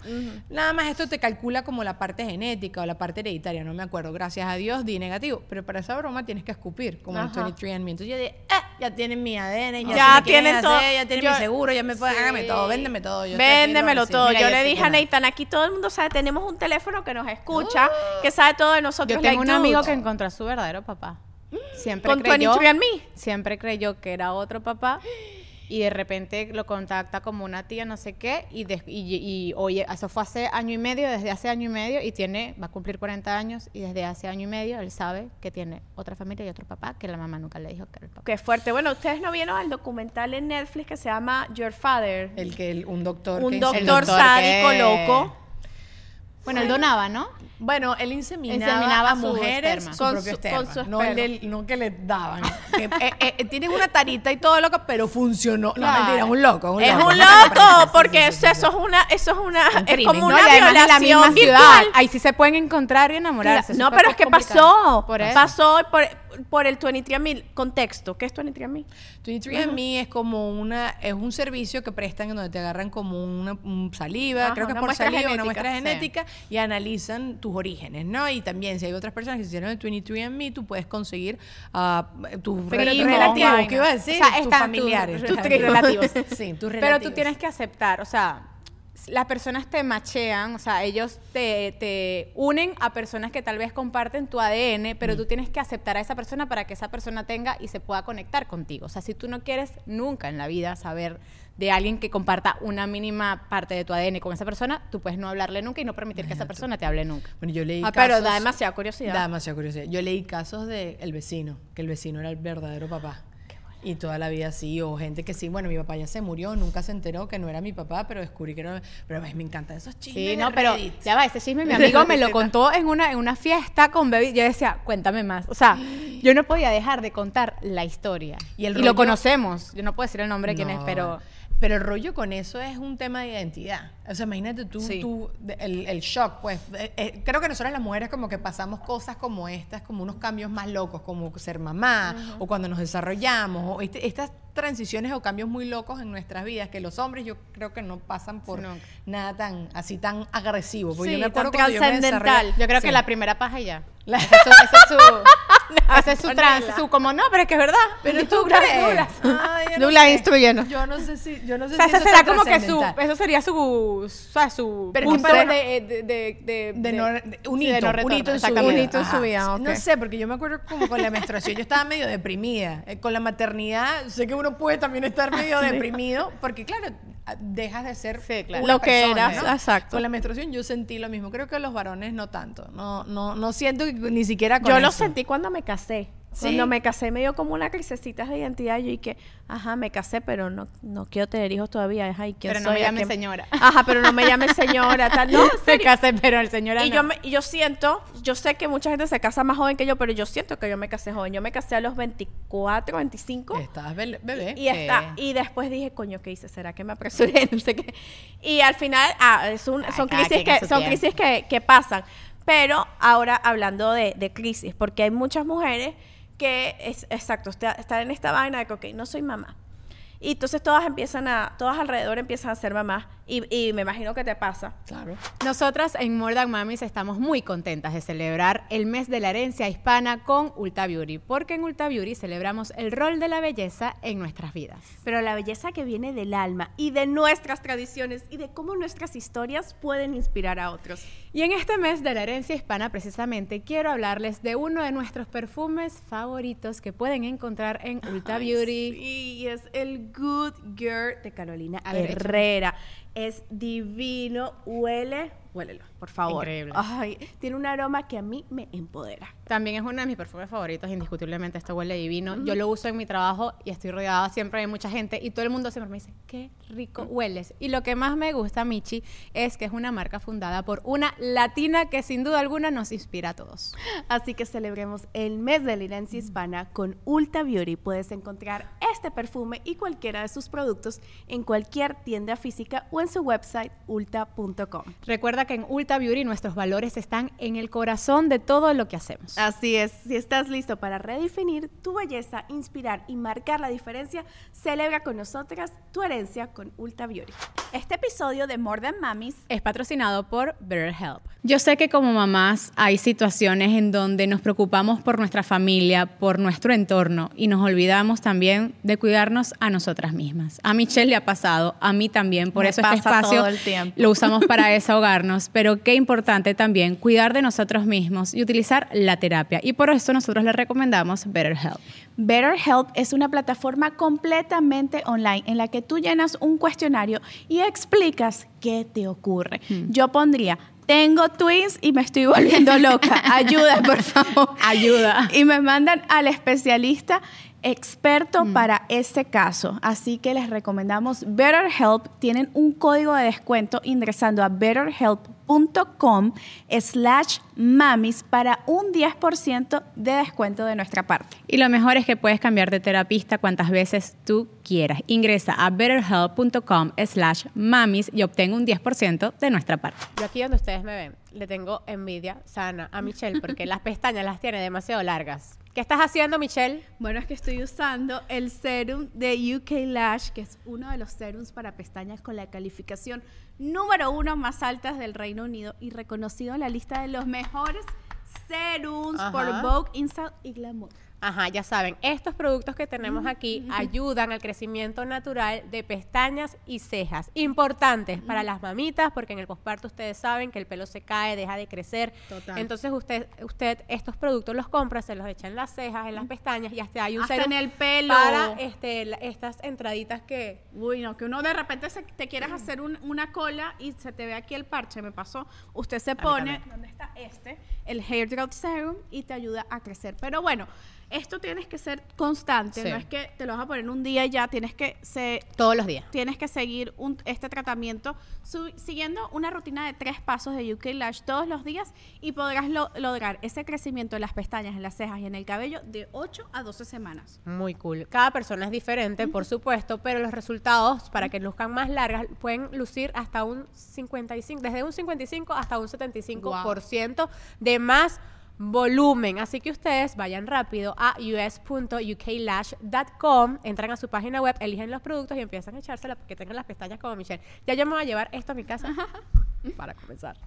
Nada más esto te calcula como la parte genética o la parte hereditaria, no me acuerdo. Gracias a Dios di negativo. Pero para esa broma tienes que escupir, como el 23andMe. Entonces yo dije, ah, ya tienen mi ADN, ya, Ya tienen todo. hacer, ya tienen Yo- mi seguro, ya me pueden, Sí. hágame todo, véndeme todo. yo Véndemelo todo. Mira, yo ya le dije a. Nathan, aquí todo el mundo sabe, tenemos un teléfono que nos escucha, que sabe todo de nosotros. Yo tengo like un amigo. Que encontró a su verdadero papá. Siempre Con creyó, 23andMe. siempre creyó que era otro papá y de repente lo contacta como una tía no sé qué y, de- y, y, oye, eso fue hace año y medio, desde hace año y medio y tiene, va a cumplir 40 años y desde hace año y medio él sabe que tiene otra familia y otro papá que la mamá nunca le dijo que era el papá. Qué fuerte. Bueno, ustedes no vieron el documental en Netflix que se llama Your Father. El que el- un doctor. un que doctor, doctor sádico que- loco. Bueno, él donaba, ¿no? Bueno, él inseminaba, Inseminaba a su mujeres esperma. con, Con su su- esperma. con su no, del- no que le daban. Que, eh, eh, tienen una tarita y todo loco, pero funcionó. No, Claro. mentira, es un loco. Un Es loco, un loco, porque eso, es una, eso es una, Un es crimen, como ¿no? una la violación ciudad. virtual. Ahí sí se pueden encontrar y enamorarse. No, pero es que pasó. Por eso. Pasó por, por el 23andMe. Contexto. ¿Qué es 23andMe? 23andMe es como una, es un servicio que prestan en donde te agarran como una un saliva, Ajá, creo que es una por muestra saliva, una genética, muestra sí. genética, y analizan tus orígenes, ¿no? Y también si hay otras personas que se hicieron el 23andMe, tú puedes conseguir tus relativos, vaina. ¿qué iba a decir? O sea, tus familiares. tus- tus relativos. sí, tus relativos. Pero tú tienes que aceptar, o sea, las personas te machean, o sea, ellos te, te unen a personas que tal vez comparten tu ADN, pero tú tienes que aceptar a esa persona para que esa persona tenga y se pueda conectar contigo. O sea, si tú no quieres nunca en la vida saber de alguien que comparta una mínima parte de tu ADN con esa persona, tú puedes no hablarle nunca y no permitir que esa persona te hable nunca. Bueno, yo leí Ah, pero casos- da demasiada curiosidad. Da demasiada curiosidad. Yo leí casos de el vecino, que el vecino era el verdadero papá. Y toda la vida sí, o gente que sí, bueno, mi papá ya se murió, nunca se enteró que no era mi papá, pero descubrí que era... Pero ay, me encantan esos chismes Sí, de no, pero ya va, ese chisme mi amigo me lo contó en una, en una fiesta con Baby. Yo decía, cuéntame más. O sea, yo no podía dejar de contar la historia. Y lo conocemos. Yo no puedo decir el nombre de quién es, pero... Pero el rollo con eso es un tema de identidad. O sea, imagínate tú, Sí. tú el, el shock, pues. Eh, eh, creo que nosotras las mujeres como que pasamos cosas como estas, como unos cambios más locos, como ser mamá, o cuando nos desarrollamos, o este- estas transiciones o cambios muy locos en nuestras vidas, que los hombres yo creo que no pasan por nada tan, así tan agresivo. Porque Sí, yo me acuerdo tan yo trascendental. desarrollé- Yo creo Sí. que la primera paja ya. La- Ese es su... Ese es su, ese es su como, no, pero es que es verdad. Pero tú Douglas, crees. Yo no sé. instruyenos. Yo no sé si, yo no sé O sea, si eso será como que su, eso sería su, o sea, su Pero punto para- de, de, de, no- un hito, no un hito en su vida. Un hito en su Ajá. vida, ok. No sé, porque yo me acuerdo como con la menstruación, yo estaba medio deprimida. Eh, con la maternidad, sé que uno puede también estar medio deprimido, porque claro, dejas de ser Sí, claro. una Lo que eras, ¿no? exacto. Con la menstruación yo sentí lo mismo. Creo que los varones no tanto. No, no, no siento ni siquiera con Yo lo sentí cuando me casé. Sí. Cuando me casé me dio como una crisecita de identidad. Yo dije, ajá, me casé, pero no, no quiero tener hijos todavía. Ajá, ¿y quién Pero no soy? me ¿A llames qué- señora. Ajá, pero no me llames señora. Tal. No, Se casé, pero el señor Y yo, me- y yo siento, yo sé que mucha gente se casa más joven que yo, pero yo siento que yo me casé joven. Yo me casé a los 24, 25. Estabas bebé. Y, está, y después dije, coño, ¿qué hice? ¿Será que me apresuré? No sé qué. Y al final, ah, es un- son crisis, que, son crisis que, que pasan. Pero ahora hablando de, de crisis, porque hay muchas mujeres que, es, exacto, están en esta vaina de que, no soy mamá. Y entonces todas empiezan a, todas alrededor empiezan a ser mamás. Y, y me imagino que te pasa. Claro. Nosotras en More Than Mamis estamos muy contentas de celebrar el mes de la herencia hispana con Ulta Beauty, porque en Ulta Beauty celebramos el rol de la belleza en nuestras vidas. Pero la belleza que viene del alma y de nuestras tradiciones y de cómo nuestras historias pueden inspirar a otros. Y en este mes de la herencia hispana, precisamente, quiero hablarles de uno de nuestros perfumes favoritos que pueden encontrar en Ulta Ay, Beauty. Sí, y es el Good Girl de Carolina A ver, Herrera. Es divino, huele, huélelo, por favor. Increíble. Ay, tiene un aroma que a mí me empodera. También es uno de mis perfumes favoritos, indiscutiblemente. Esto huele divino. Yo lo uso en mi trabajo y estoy rodeada siempre de mucha gente y todo el mundo siempre me dice, qué rico hueles. Y lo que más me gusta, Michi, es que es una marca fundada por una latina que sin duda alguna nos inspira a todos. Así que celebremos el mes de la herencia hispana con Ulta Beauty. Puedes encontrar este perfume y cualquiera de sus productos en cualquier tienda física o en su website ulta.com. Recuerda que en Ulta Beauty nuestros valores están en el corazón de todo lo que hacemos. Así es, si estás listo para redefinir tu belleza, inspirar y marcar la diferencia, celebra con nosotras tu herencia con Ulta Beauty. Este episodio de More Than Mamis es patrocinado por BetterHelp. Yo sé que como mamás hay situaciones en donde nos preocupamos por nuestra familia, por nuestro entorno y nos olvidamos también de cuidarnos a nosotras mismas. A Michelle le ha pasado, a mí también, por Me eso este espacio todo el tiempo. lo usamos para desahogarnos, pero qué importante también cuidar de nosotros mismos y utilizar la terapia. Y por eso nosotros le recomendamos BetterHelp. BetterHelp es una plataforma completamente online en la que tú llenas un cuestionario y explicas qué te ocurre. Yo pondría, tengo twins y me estoy volviendo loca. Ayuda, por favor. Ayuda. Y me mandan al especialista experto para este caso. Así que les recomendamos BetterHelp. Tienen un código de descuento ingresando a betterhelp.com slash mamis para un 10% de descuento de nuestra parte. Y lo mejor es que puedes cambiar de terapista cuantas veces tú quieras. Ingresa a betterhelp.com slash mamis y obtén un 10% de nuestra parte. Yo aquí donde ustedes me ven, le tengo envidia sana a Michelle porque las pestañas las tiene demasiado largas. ¿Qué estás haciendo, Michelle? Bueno, es que estoy usando el serum de UK Lash, que es uno de los serums para pestañas con la calificación número uno más altas del Reino Unido y reconocido en la lista de los mejores serums Ajá. por Vogue, Insta y Glamour. Ajá, ya saben, estos productos que tenemos aquí ayudan al crecimiento natural de pestañas y cejas. Importantes para las mamitas, porque en el posparto ustedes saben que el pelo se cae, deja de crecer. Total. Entonces usted, usted estos productos los compra, se los echa en las cejas, en las pestañas y hasta hay un Hasta en el pelo. para este, la- estas entraditas que Uy, no, que uno de repente se- te quieras hacer un- una cola y se te ve aquí el parche, me pasó. Usted se pone. ¿dónde está este? El Hair Growth Serum y te ayuda a crecer. Pero bueno, esto tienes que ser constante, Sí. no es que te lo vas a poner un día y ya, tienes que se, todos los días. tienes que seguir un- este tratamiento su- siguiendo una rutina de tres pasos de UK Lash todos los días y podrás lo- lograr ese crecimiento en las pestañas, en las cejas y en el cabello de 8 a 12 semanas. Muy cool. Cada persona es diferente, por supuesto, pero los resultados para que luzcan más largas pueden lucir hasta un 55, desde un 55 hasta un 75% de más volumen. Así que ustedes vayan rápido a us.uklash.com, entran a su página web, eligen los productos y empiezan a echársela porque tengan las pestañas como Michelle. Ya yo me voy a llevar esto a mi casa para comenzar.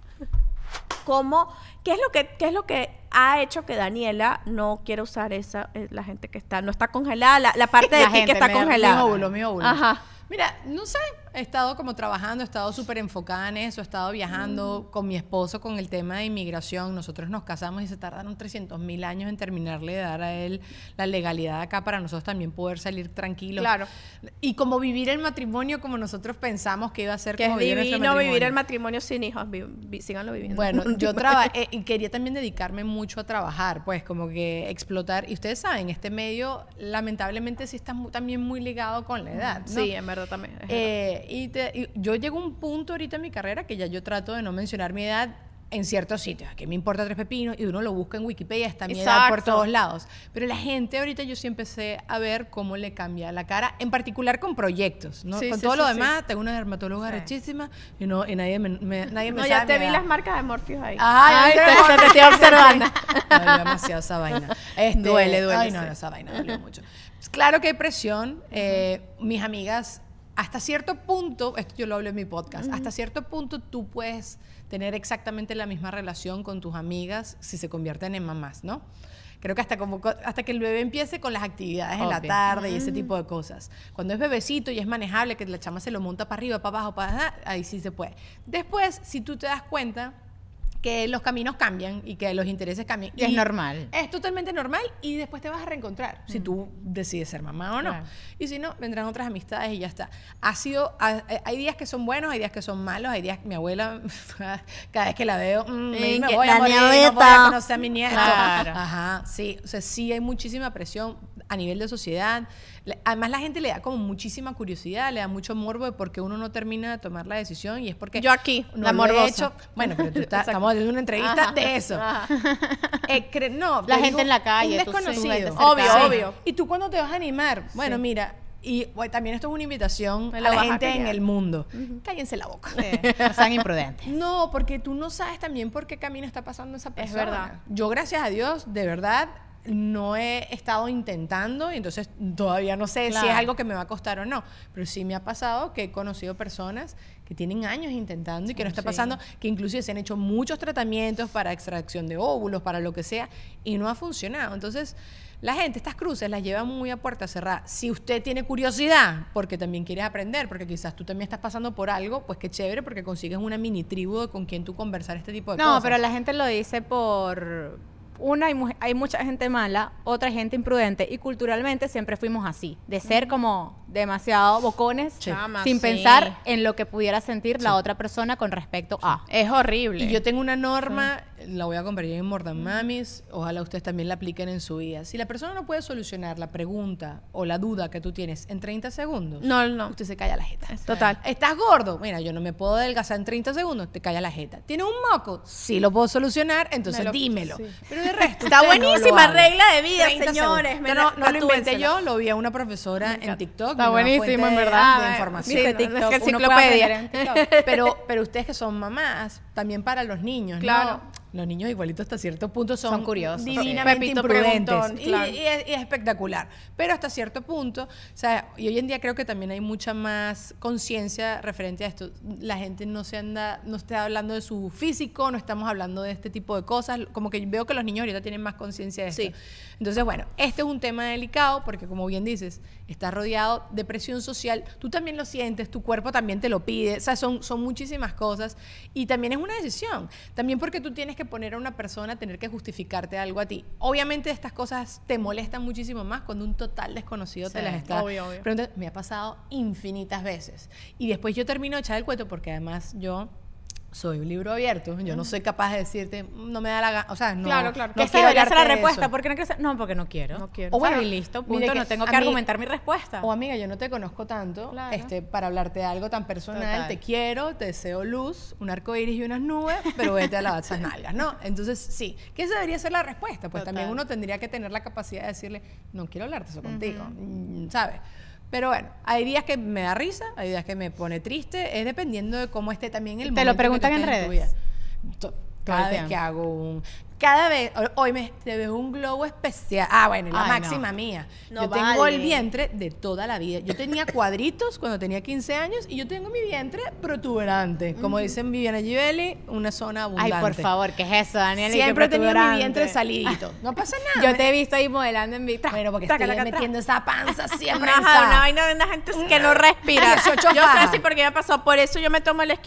¿Cómo, qué, es lo que, ¿Qué es lo que ha hecho que Daniela no quiera usar esa, eh, la gente que está, no está congelada, la, la parte de La ti que gente, está mi- congelada? Mi óvulo, mi óvulo. Ajá. Mira, no sé, he estado como trabajando, he estado súper enfocada en eso, he estado viajando Mm. con mi esposo con el tema de inmigración. Nosotros nos casamos y se tardaron 300 mil años en terminarle de dar a él la legalidad acá para nosotros también poder salir tranquilos. Claro. Y como vivir el matrimonio como nosotros pensamos que iba a ser Que es como vivir nuestro divino vivir el matrimonio sin hijos, vi- vi- síganlo viviendo. Bueno, yo trabajé y quería también dedicarme mucho a trabajar, pues como que explotar. Y ustedes saben, este medio lamentablemente sí está mu- también muy ligado con la edad. ¿no? Sí, en verdad también. es verdad. Eh, y, te- y yo llego a un punto ahorita en mi carrera que ya yo trato de no mencionar mi edad en ciertos sitios. Que me importa tres pepinos y uno lo busca en Wikipedia, está mi edad por todos lados. Pero la gente ahorita yo sí empecé a ver cómo le cambia la cara, en particular con proyectos. ¿no? Sí, con sí, todo sí, lo demás, tengo una dermatóloga rechísima y, no, y nadie me, me- nadie me no, sabe ya te vi edad. las marcas de Morpheus ahí. Ay, ay, te- te estoy observando. Dolió demasiado esa vaina. Este, Duele, duele, Ay, no, no, esa vaina dolió mucho. Claro que hay presión. eh, mis amigas hasta cierto punto, esto yo lo hablo en mi podcast, hasta cierto punto tú puedes tener exactamente la misma relación con tus amigas si se convierten en mamás, ¿no? Creo que hasta, como, hasta que el bebé empiece con las actividades en la Obvio. tarde y ese tipo de cosas. Cuando es bebecito y es manejable, que la chama se lo monta para arriba, para abajo, para allá, ahí sí se puede. Después, si tú te das cuenta que los caminos cambian y que los intereses cambian. Y es normal. Es totalmente normal y después te vas a reencontrar si tú decides ser mamá o no. Claro. Y si no, vendrán otras amistades y ya está. Ha sido, ha- eh, hay días que son buenos, hay días que son malos, hay días que mi abuela, cada vez que la veo, mm, me, voy a morir, no voy a conocer a mi nieto. Claro. Ajá, sí, o sea, sí hay muchísima presión a nivel de sociedad. Además, la gente le da como muchísima curiosidad, le da mucho morbo de por qué uno no termina de tomar la decisión y es porque Yo aquí, no la he morbosa. hecho. Bueno, pero tú estás, estamos haciendo una entrevista Ajá. de eso. Eh, cre- no, La te gente en la calle, Un desconocido. Obvio, obvio. ¿Y tú cuándo te vas a animar? Bueno, mira, y bueno, también esto es una invitación a la a gente en el mundo. Cállense la boca. No sean imprudentes. No, porque tú no sabes también por qué camino está pasando esa persona. verdad. Yo, gracias a Dios, de verdad, no he estado intentando y entonces todavía no sé si es algo que me va a costar o no. Pero sí me ha pasado que he conocido personas que tienen años intentando y que no está pasando, que inclusive se han hecho muchos tratamientos para extracción de óvulos, para lo que sea, y no ha funcionado. Entonces, la gente, estas cruces las lleva muy a puerta cerrada. Si usted tiene curiosidad, porque también quieres aprender, porque quizás tú también estás pasando por algo, pues qué chévere, porque consigues una mini tribu con quien tú conversar este tipo de No, cosas. pero la gente lo dice por... Una, hay, mu- hay mucha gente mala, otra gente imprudente, y culturalmente siempre fuimos así, de ser como demasiado bocones, Sí. Sin sí. pensar en lo que pudiera sentir la otra persona con respecto a. Es horrible. Y yo tengo una norma, la voy a convertir en More Than Mamis, ojalá ustedes también la apliquen en su vida. Si la persona no puede solucionar la pregunta o la duda que tú tienes en 30 segundos, No, no. usted se calla la jeta. Total. ¿Estás gordo? Mira, yo no me puedo adelgazar en 30 segundos, te calla la jeta. ¿Tienes un moco? Sí lo puedo solucionar, entonces Me lo- dímelo. sí. Pero de resto, Está no buenísima regla de vida, 30 señores. Me no, no lo inventé yo, lo vi a una profesora en TikTok. Está buenísimo, en de- verdad. De información. Sí, no, TikTok, es que enciclopedia. aprender en TikTok. pero, pero ustedes que son mamás, también para los niños, Claro. ¿no? Los niños igualitos hasta cierto punto son, Son curiosos, sí. divinamente Pepito imprudentes. y, claro. y es, y es espectacular. Pero hasta cierto punto, o sea, y hoy en día creo que también hay mucha más conciencia referente a esto. La gente no se anda, no está hablando de su físico, no estamos hablando de este tipo de cosas. Como que veo que los niños ahorita tienen más conciencia de esto. Sí. Entonces, bueno, este es un tema delicado porque, como bien dices, estás rodeado de presión social. Tú también lo sientes, tu cuerpo también te lo pide. O sea, son, son muchísimas cosas. Y también es una decisión. También porque tú tienes que poner a una persona a tener que justificarte algo a ti. Obviamente, estas cosas te molestan muchísimo más cuando un total desconocido te Sí, las está obvio, obvio. preguntando. Me ha pasado infinitas veces. Y después yo termino de echar el cuento porque además yo. Soy un libro abierto, yo no soy capaz de decirte, "Mm, no me da la gana, o sea, no. Claro, claro. no esa quiero debería ser la respuesta. ¿Por qué no quieres? No, porque no quiero. No quiero. O bueno, y listo, punto. que no tengo que argumentar mi respuesta. O amiga, yo no te conozco tanto Claro. este, para hablarte de algo tan personal. Total. Te quiero, te deseo luz, un arco iris y unas nubes, pero vete a lavar esas nalgas, ¿no? Entonces, sí, que esa debería ser la respuesta. Pues Total. también uno tendría que tener la capacidad de decirle, no quiero hablarte eso contigo, mm, ¿sabes? Pero bueno, hay días que me da risa, hay días que me pone triste, es dependiendo de cómo esté también el ¿Te momento. lo preguntan en tu redes? Cada vez que hago un... Cada vez, hoy me te veo un globo especial. Ah, bueno, la Ay, máxima no. mía. No yo tengo el vientre de toda la vida. Yo tenía cuadritos cuando tenía 15 años y yo tengo mi vientre protuberante. Como dicen Viviana Givelli, una zona Ay, abundante. por favor, ¿qué es eso, Daniel? Siempre he tenido mi vientre salidito. No pasa nada. Yo te he visto ahí modelando en mi... Bueno, porque estoy metiendo esa panza siempre. Ajá, una vaina de una gente que no respira. 18 yo sé sí porque me pasó. Por eso yo me tomo el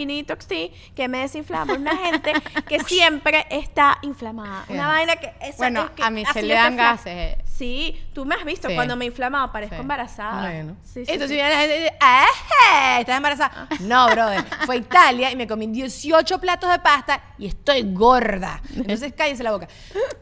sí, que me desinflama. Una gente que siempre está inflamada. Una vaina que... esa- Bueno, es que a mí se le dan gases. Sí, tú me has visto Sí. cuando me inflamaba, parezco Sí. embarazada. Bueno. Sí, Entonces viene la gente y dice, ¡ah! ¿Estás embarazada? No, brother. Fue a Italia y me comí 18 platos de pasta y estoy gorda. Entonces cállese la boca.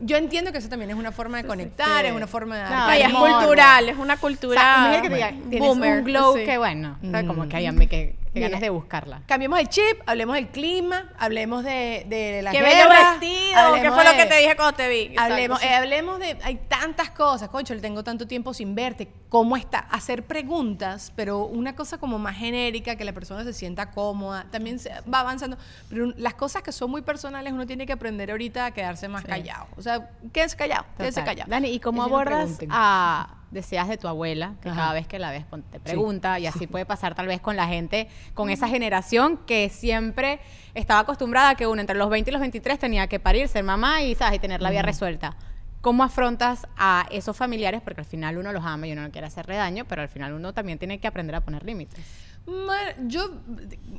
Yo entiendo que eso también es una forma de conectar, es una forma de No, es cultural, es una O cultura. sea, imagínate que te diga, tienes boomer, un glow que bueno, o como Mm. que hay que, que Mira. ganas de buscarla. Cambiemos el chip, hablemos del clima, hablemos de, de la Qué bello guerra, vestido. ¿Qué fue lo que te dije cuando te vi? Hablemos, eh, hablemos de, hay tantas cosas, concho, le tengo tanto tiempo sin verte, ¿cómo está? Hacer preguntas, pero una cosa como más genérica, que la persona se sienta cómoda, también se va avanzando, pero las cosas que son muy personales uno tiene que aprender ahorita a quedarse más callado, o sea, quédese callado, quédese Total. callado. Dani, ¿y cómo no abordas a deseas de tu abuela, que Ajá. cada vez que la ves te pregunta, y así puede pasar tal vez con la gente, con esa generación que siempre estaba acostumbrada a que uno entre los 20 y los 23 tenía que parir, ser mamá y, ¿sabes? y tener la vida resuelta. ¿Cómo afrontas a esos familiares? Porque al final uno los ama y uno no quiere hacerle daño, pero al final uno también tiene que aprender a poner límites. Bueno, yo,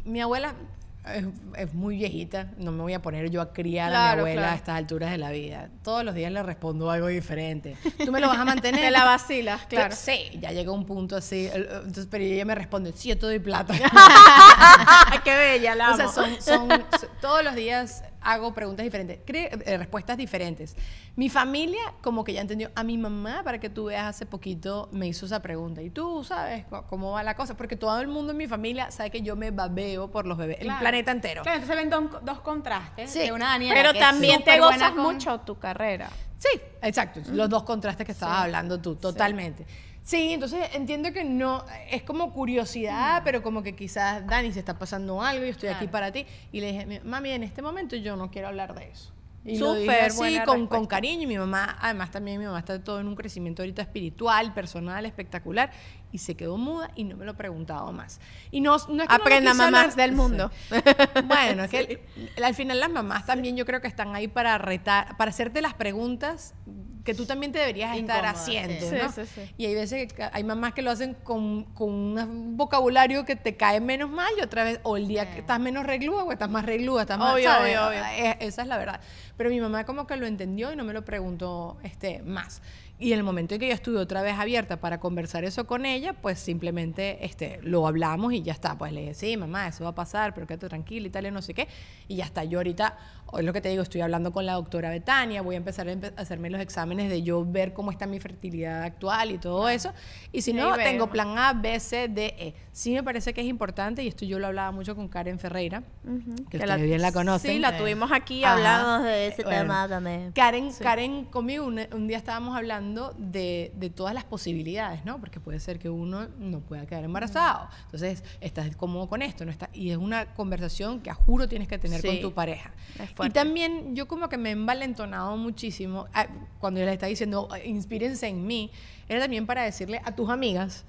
mi abuela es, es muy viejita, no me voy a poner yo a criar a mi Claro, abuela claro. a estas alturas de la vida. Todos los días le respondo algo diferte. Tú me lo vas a mantener. Te la vacilas, claro. Sí, ya llega un punto así. Entonces, pero ella me responde, sí, yo te doy plata. Qué bella, la o sea, amo. son, son- son- todos los días hago preguntas diferentes, eh, respuestas diferentes. Mi familia como que ya entendió. A mi mamá, para que tú veas, hace poquito me hizo esa pregunta. ¿Y tú sabes cómo va la cosa? Porque todo el mundo en mi familia sabe que yo me babeo por los bebés. Claro. El planeta entero. Claro, entonces ven don- dos contrastes Sí. de una Daniela Pero que es también te superbuena gozas con- mucho tu carrera. Sí, exacto. Los dos contrastes que estabas hablando tú, totalmente. Sí, entonces entiendo que no, es como curiosidad, pero como que quizás, Dani, se está pasando algo, yo estoy aquí para ti. Y le dije, "Mi- mami, en este momento yo no quiero hablar de eso. Y lo dije Súper así, con, cariño. Y mi mamá, además también mi mamá está todo en un crecimiento ahorita espiritual, personal, espectacular. Y se quedó muda y no me lo he preguntado más. Y no, no es que no Aprenda quiso mamás del mundo. bueno, es que al final las mamás también yo creo que están ahí para retar, para hacerte las preguntas que tú también te deberías estar haciendo, sí. ¿no? Sí, sí, sí. Y hay veces que hay mamás que lo hacen con, con un vocabulario que te cae menos mal y otra vez, o el día que estás menos reglúa o estás más reglúa, estás más, Obvio, ¿sabes? obvio, obvio. Eh, Esa es la verdad. Pero mi mamá como que lo entendió y no me lo preguntó este, más. Y en el momento en que yo estuve otra vez abierta para conversar eso con ella, pues simplemente este, lo hablamos y ya está. Pues le dije, sí, mamá, eso va a pasar, pero quédate tranquila y tal, y no sé qué. Y ya está. Yo ahorita, hoy lo que te digo, estoy hablando con la doctora Betania, voy a empezar a empe- hacerme los exámenes de yo ver cómo está mi fertilidad actual y todo eso. Y si no, tengo plan A, B, C, D, E. Sí me parece que es importante, y esto yo lo hablaba mucho con Karen Ferreira, que, ustedes bien la conocen. Sí, la tuvimos aquí, hablamos de ese Bueno. tema también. Karen, Karen conmigo un, un día estábamos hablando de, de todas las posibilidades, ¿no? Porque puede ser que uno no pueda quedar embarazado. Entonces, estás cómodo con esto, ¿no? Está, y es una conversación que a juro tienes que tener con tu pareja. Es Y también yo como que me he envalentonado muchísimo ah, cuando yo le estaba diciendo, inspírense en mí, era también para decirle a tus amigas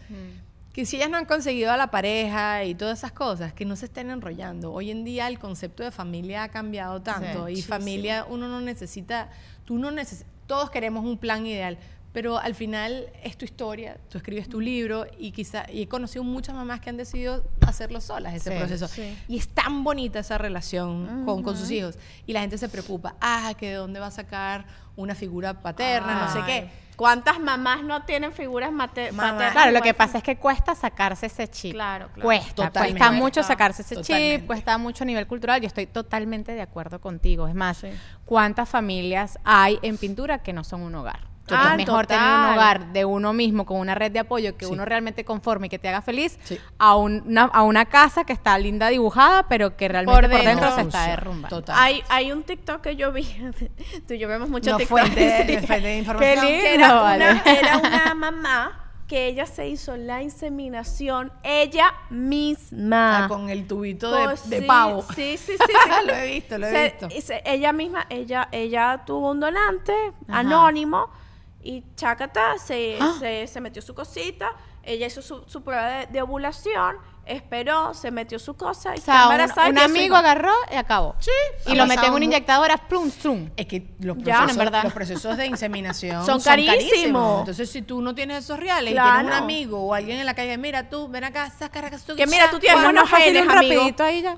que si ellas no han conseguido a la pareja y todas esas cosas, que no se estén enrollando. Hoy en día el concepto de familia ha cambiado tanto y familia uno no necesita, tú no necesitas, todos queremos un plan ideal, pero al final es tu historia, tú escribes tu libro y quizá, y he conocido muchas mamás que han decidido hacerlo solas, ese Sí, proceso. sí. Y es tan bonita esa relación con, con sus hijos. Y la gente se preocupa, ah, que de dónde va a sacar una figura paterna, no sé qué. ¿Cuántas mamás no tienen figuras mate- Mamá. paternas? Claro, lo que pasa es que cuesta sacarse ese chip. Claro, claro. Cuesta, Totalmente. cuesta mucho sacarse ese Totalmente. chip, cuesta mucho a nivel cultural. Yo estoy totalmente de acuerdo contigo. Es más, Sí. ¿cuántas familias hay en pintura que no son un hogar? Ah, es mejor tener un hogar de uno mismo con una red de apoyo que Sí. uno realmente conforme y que te haga feliz Sí. a, una, a una casa que está linda dibujada, pero que realmente Por por, dentro. dentro, se está derrumbando. Total. Hay, hay un TikTok que yo vi, tú y yo vemos mucho No, TikTok. fuente de- sí. fuente de información. Qué lindo, Que era, vale. una, era una mamá que ella se hizo la inseminación ella misma. Ah, con el tubito de, de sí, pavo. Sí, sí, sí. sí. lo he visto, lo he Se- visto. y se- ella misma, ella, ella tuvo un donante Ajá. anónimo y chacata se, Ah. se, se metió su cosita. Ella hizo su, su prueba de, de ovulación, esperó, se metió su cosa y O está sea, un, un amigo agarró y acabó. Sí. Y lo metió en una inyectadora, plum, strum. Es que los Ya, procesos, en verdad. los procesos de inseminación Son carísimos. Entonces, si tú no tienes esos reales y tienes un amigo o alguien en la calle, mira tú, ven acá, saca acá, tú, Que mira, tú tienes Bueno, unos no genes, rapidito ahí ya.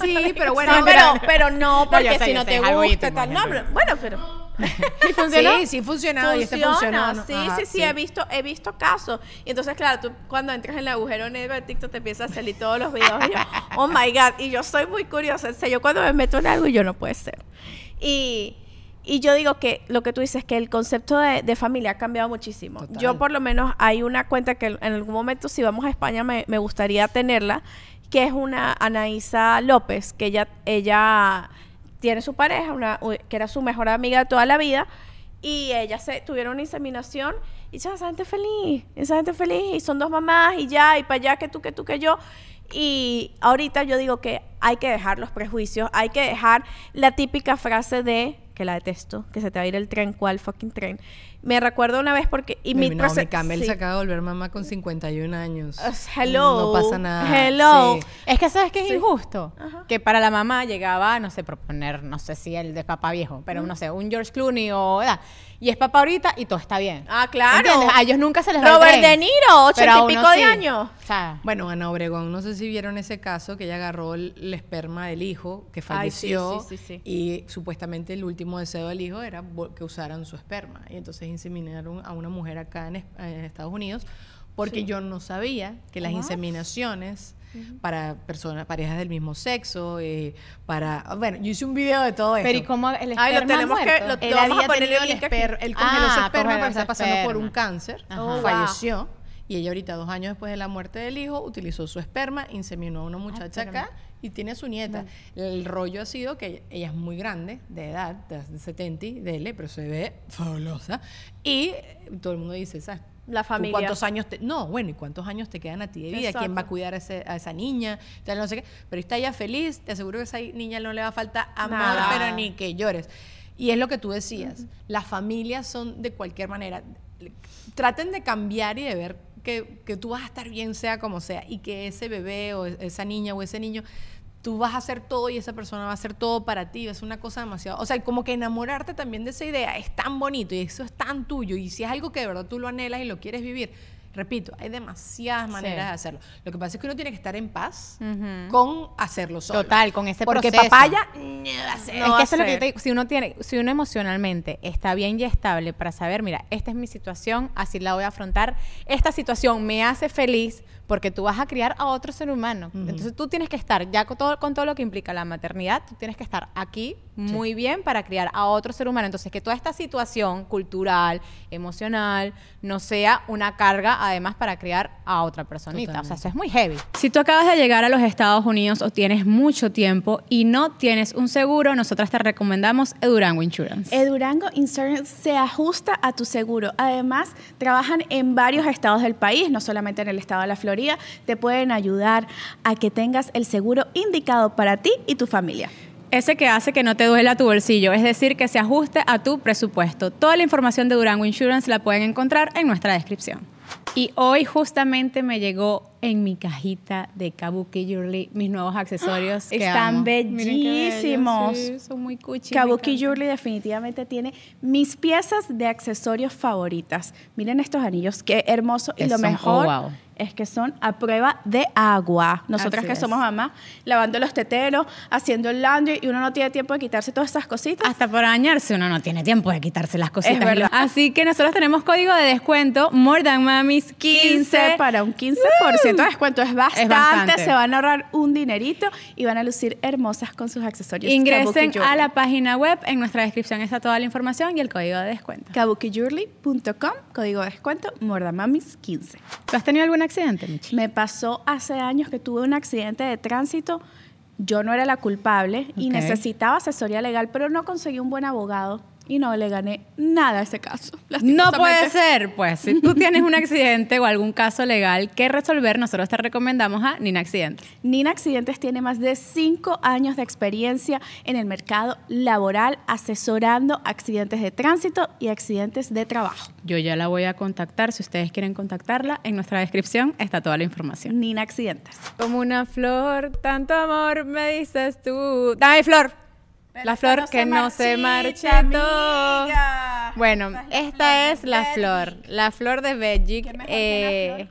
Sí, pero bueno, Sí, no, pero, pero no, porque yo sé, si no sé, te gusta tal. No, pero- bueno, pero ¿Y funcionó? Sí, sí funcionado y este funciona. funcionó. ¿no? Sí, Ajá, sí, sí, he visto, he visto casos. Y entonces, claro, tú cuando entras en el agujero negro de TikTok te empiezas a salir todos los videos. Y yo, oh my God. Y yo soy muy curiosa. En serio, yo cuando me meto en algo, yo no puede ser. Y, y yo digo que lo que tú dices, que el concepto de, de familia ha cambiado muchísimo. Total. Yo, por lo menos, hay una cuenta que en algún momento, si vamos a España, me, me gustaría tenerla, que es una Anaísa López, que ella, ella tiene su pareja, una, que era su mejor amiga de toda la vida, y ellas se tuvieron una inseminación y ya, esa gente feliz, esa gente feliz, y son dos mamás, y ya, y para allá, que tú, que tú, que yo. Y ahorita yo digo que hay que dejar los prejuicios, hay que dejar la típica frase de que la detesto, que se te va a ir el tren, ¿cuál fucking tren? Me recuerdo una vez porque... Y mi mi proce- Campbell sí. se acaba de volver mamá con 51 años. Hello. No pasa nada. Hello. Sí. Es que sabes que es Sí. injusto. Ajá. Que para la mamá llegaba, no sé, proponer, no sé si el de papá viejo, pero no sé, un George Clooney o. ¿verdad? Y es papá ahorita y todo está bien. Ah, claro. ¿Entiendes? A ellos nunca se les va el Robert tren. De Niro, ochenta y pico de sí. años. O sea, Bueno, Ana Obregón, no sé si vieron ese caso que ella agarró el, el esperma del hijo que Ay, sí, falleció sí, sí, sí. y supuestamente el último deseo del hijo era que usaran su esperma y entonces inseminaron a una mujer acá en, en Estados Unidos porque yo no sabía que las inseminaciones para personas parejas del mismo sexo eh, para bueno yo hice un video de todo esto pero ¿y cómo el esperma Ay, lo tenemos que- lo- él vamos a poner el link esper- él congeló su Ah, esperma porque estaba pasando por un cáncer, Ajá. Wow. falleció y ella ahorita dos años después de la muerte del hijo utilizó su esperma, inseminó a una muchacha espérame. acá y tiene a su nieta. El rollo ha sido que ella es muy grande, de edad, de 70, dele, pero se ve fabulosa y todo el mundo dice, ¿sabes? La ¿Tú familia. ¿Cuántos años te, no, bueno, ¿y cuántos años te quedan a ti de vida? ¿Quién va a Exacto. cuidar a, ese- a esa niña? Tal, no sé qué. Pero está ella feliz, te aseguro que a esa niña no le va a faltar amor, Nada. pero ni que llores. Y es lo que tú decías, las familias son de cualquier manera, traten de cambiar y de ver que, que tú vas a estar bien sea como sea y que ese bebé o esa niña o ese niño, tú vas a hacer todo y esa persona va a hacer todo para ti, es una cosa demasiado, o sea, como que enamorarte también de esa idea es tan bonito y eso es tan tuyo y si es algo que de verdad tú lo anhelas y lo quieres vivir, repito, hay demasiadas maneras Sí. de hacerlo. Lo que pasa es que uno tiene que estar en paz con hacerlo solo. Total, con ese Porque proceso. papaya no va a ser. es No que eso es lo que hacer. yo te digo. Si uno tiene, si uno emocionalmente está bien y estable para saber, mira, esta es mi situación, así la voy a afrontar. Esta situación me hace feliz porque tú vas a criar a otro ser humano. Entonces tú tienes que estar, ya con todo, con todo lo que implica la maternidad, tú tienes que estar aquí muy bien para criar a otro ser humano. Entonces que toda esta situación cultural, emocional, no sea una carga además para criar a otra personita. O sea, eso es muy heavy. Si tú acabas de llegar a los Estados Unidos o tienes mucho tiempo y no tienes un seguro, nosotras te recomendamos Edurango Insurance. Edurango Insurance se ajusta a tu seguro. Además, trabajan en varios estados del país, no solamente en el estado de la Florida. Te pueden ayudar a que tengas el seguro indicado para ti y tu familia. Ese que hace que no te duela tu bolsillo, es decir, que se ajuste a tu presupuesto. Toda la información de Durango Insurance la pueden encontrar en nuestra descripción. Y hoy justamente me llegó en mi cajita de Kabuki Jewelry mis nuevos accesorios. Están amo. Bellísimos. sí, son muy cuchi. Kabuki. Jewelry definitivamente tiene mis piezas de accesorios favoritas. Miren estos anillos, qué hermoso. Y lo son- mejor oh, wow. Es que son a prueba de agua. Nosotras Así que es. somos mamás, lavando los teteros, haciendo el laundry y uno no tiene tiempo de quitarse todas esas cositas. Hasta para bañarse uno no tiene tiempo de quitarse las cositas. Es verdad. Así que nosotros tenemos código de descuento More Than Mamis 15. 15 para un 15% de descuento. Es bastante, bastante. Se van a ahorrar un dinerito y van a lucir hermosas con sus accesorios. Ingresen a la página web, en nuestra descripción está toda la información y el código de descuento. kabukijewelry.com, código de descuento, Mordamamis15. ¿Tú has tenido algún accidente, Michi? Me pasó hace años que tuve un accidente de tránsito. Yo no era la culpable y necesitaba asesoría legal, pero no conseguí un buen abogado y no le gané nada a ese caso. No puede ser, pues. Si tú tienes un accidente o algún caso legal que resolver, nosotros te recomendamos a Nina Accidentes. Nina Accidentes tiene más de cinco años de experiencia en el mercado laboral asesorando accidentes de tránsito y accidentes de trabajo. Yo ya la voy a contactar. Si ustedes quieren contactarla, en nuestra descripción está toda la información. Nina Accidentes. Como una flor, tanto amor me dices tú. Dame flor. La flor que no se marchitó. Bueno, esta es la flor, la flor de Belgic. eh,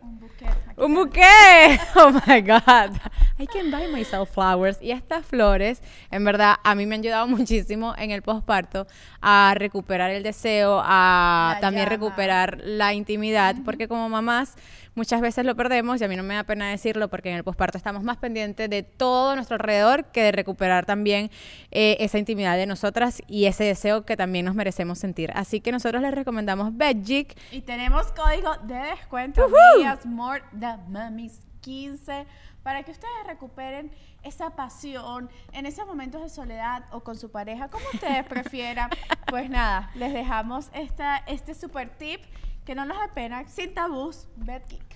un buqué. Oh my God. I can buy myself flowers. Y estas flores, en verdad, a mí me han ayudado muchísimo en el posparto a recuperar el deseo, a La también llama. recuperar la intimidad, porque como mamás muchas veces lo perdemos y a mí no me da pena decirlo porque en el posparto estamos más pendientes de todo nuestro alrededor que de recuperar también eh, esa intimidad de nosotras y ese deseo que también nos merecemos sentir. Así que nosotros les recomendamos Belgic. Y tenemos código de descuento Mías More the Mummies 15 para que ustedes recuperen esa pasión en esos momentos de soledad o con su pareja, como ustedes prefieran. Pues nada, les dejamos esta, este super tip que no nos da pena, sin tabús, BedGeek.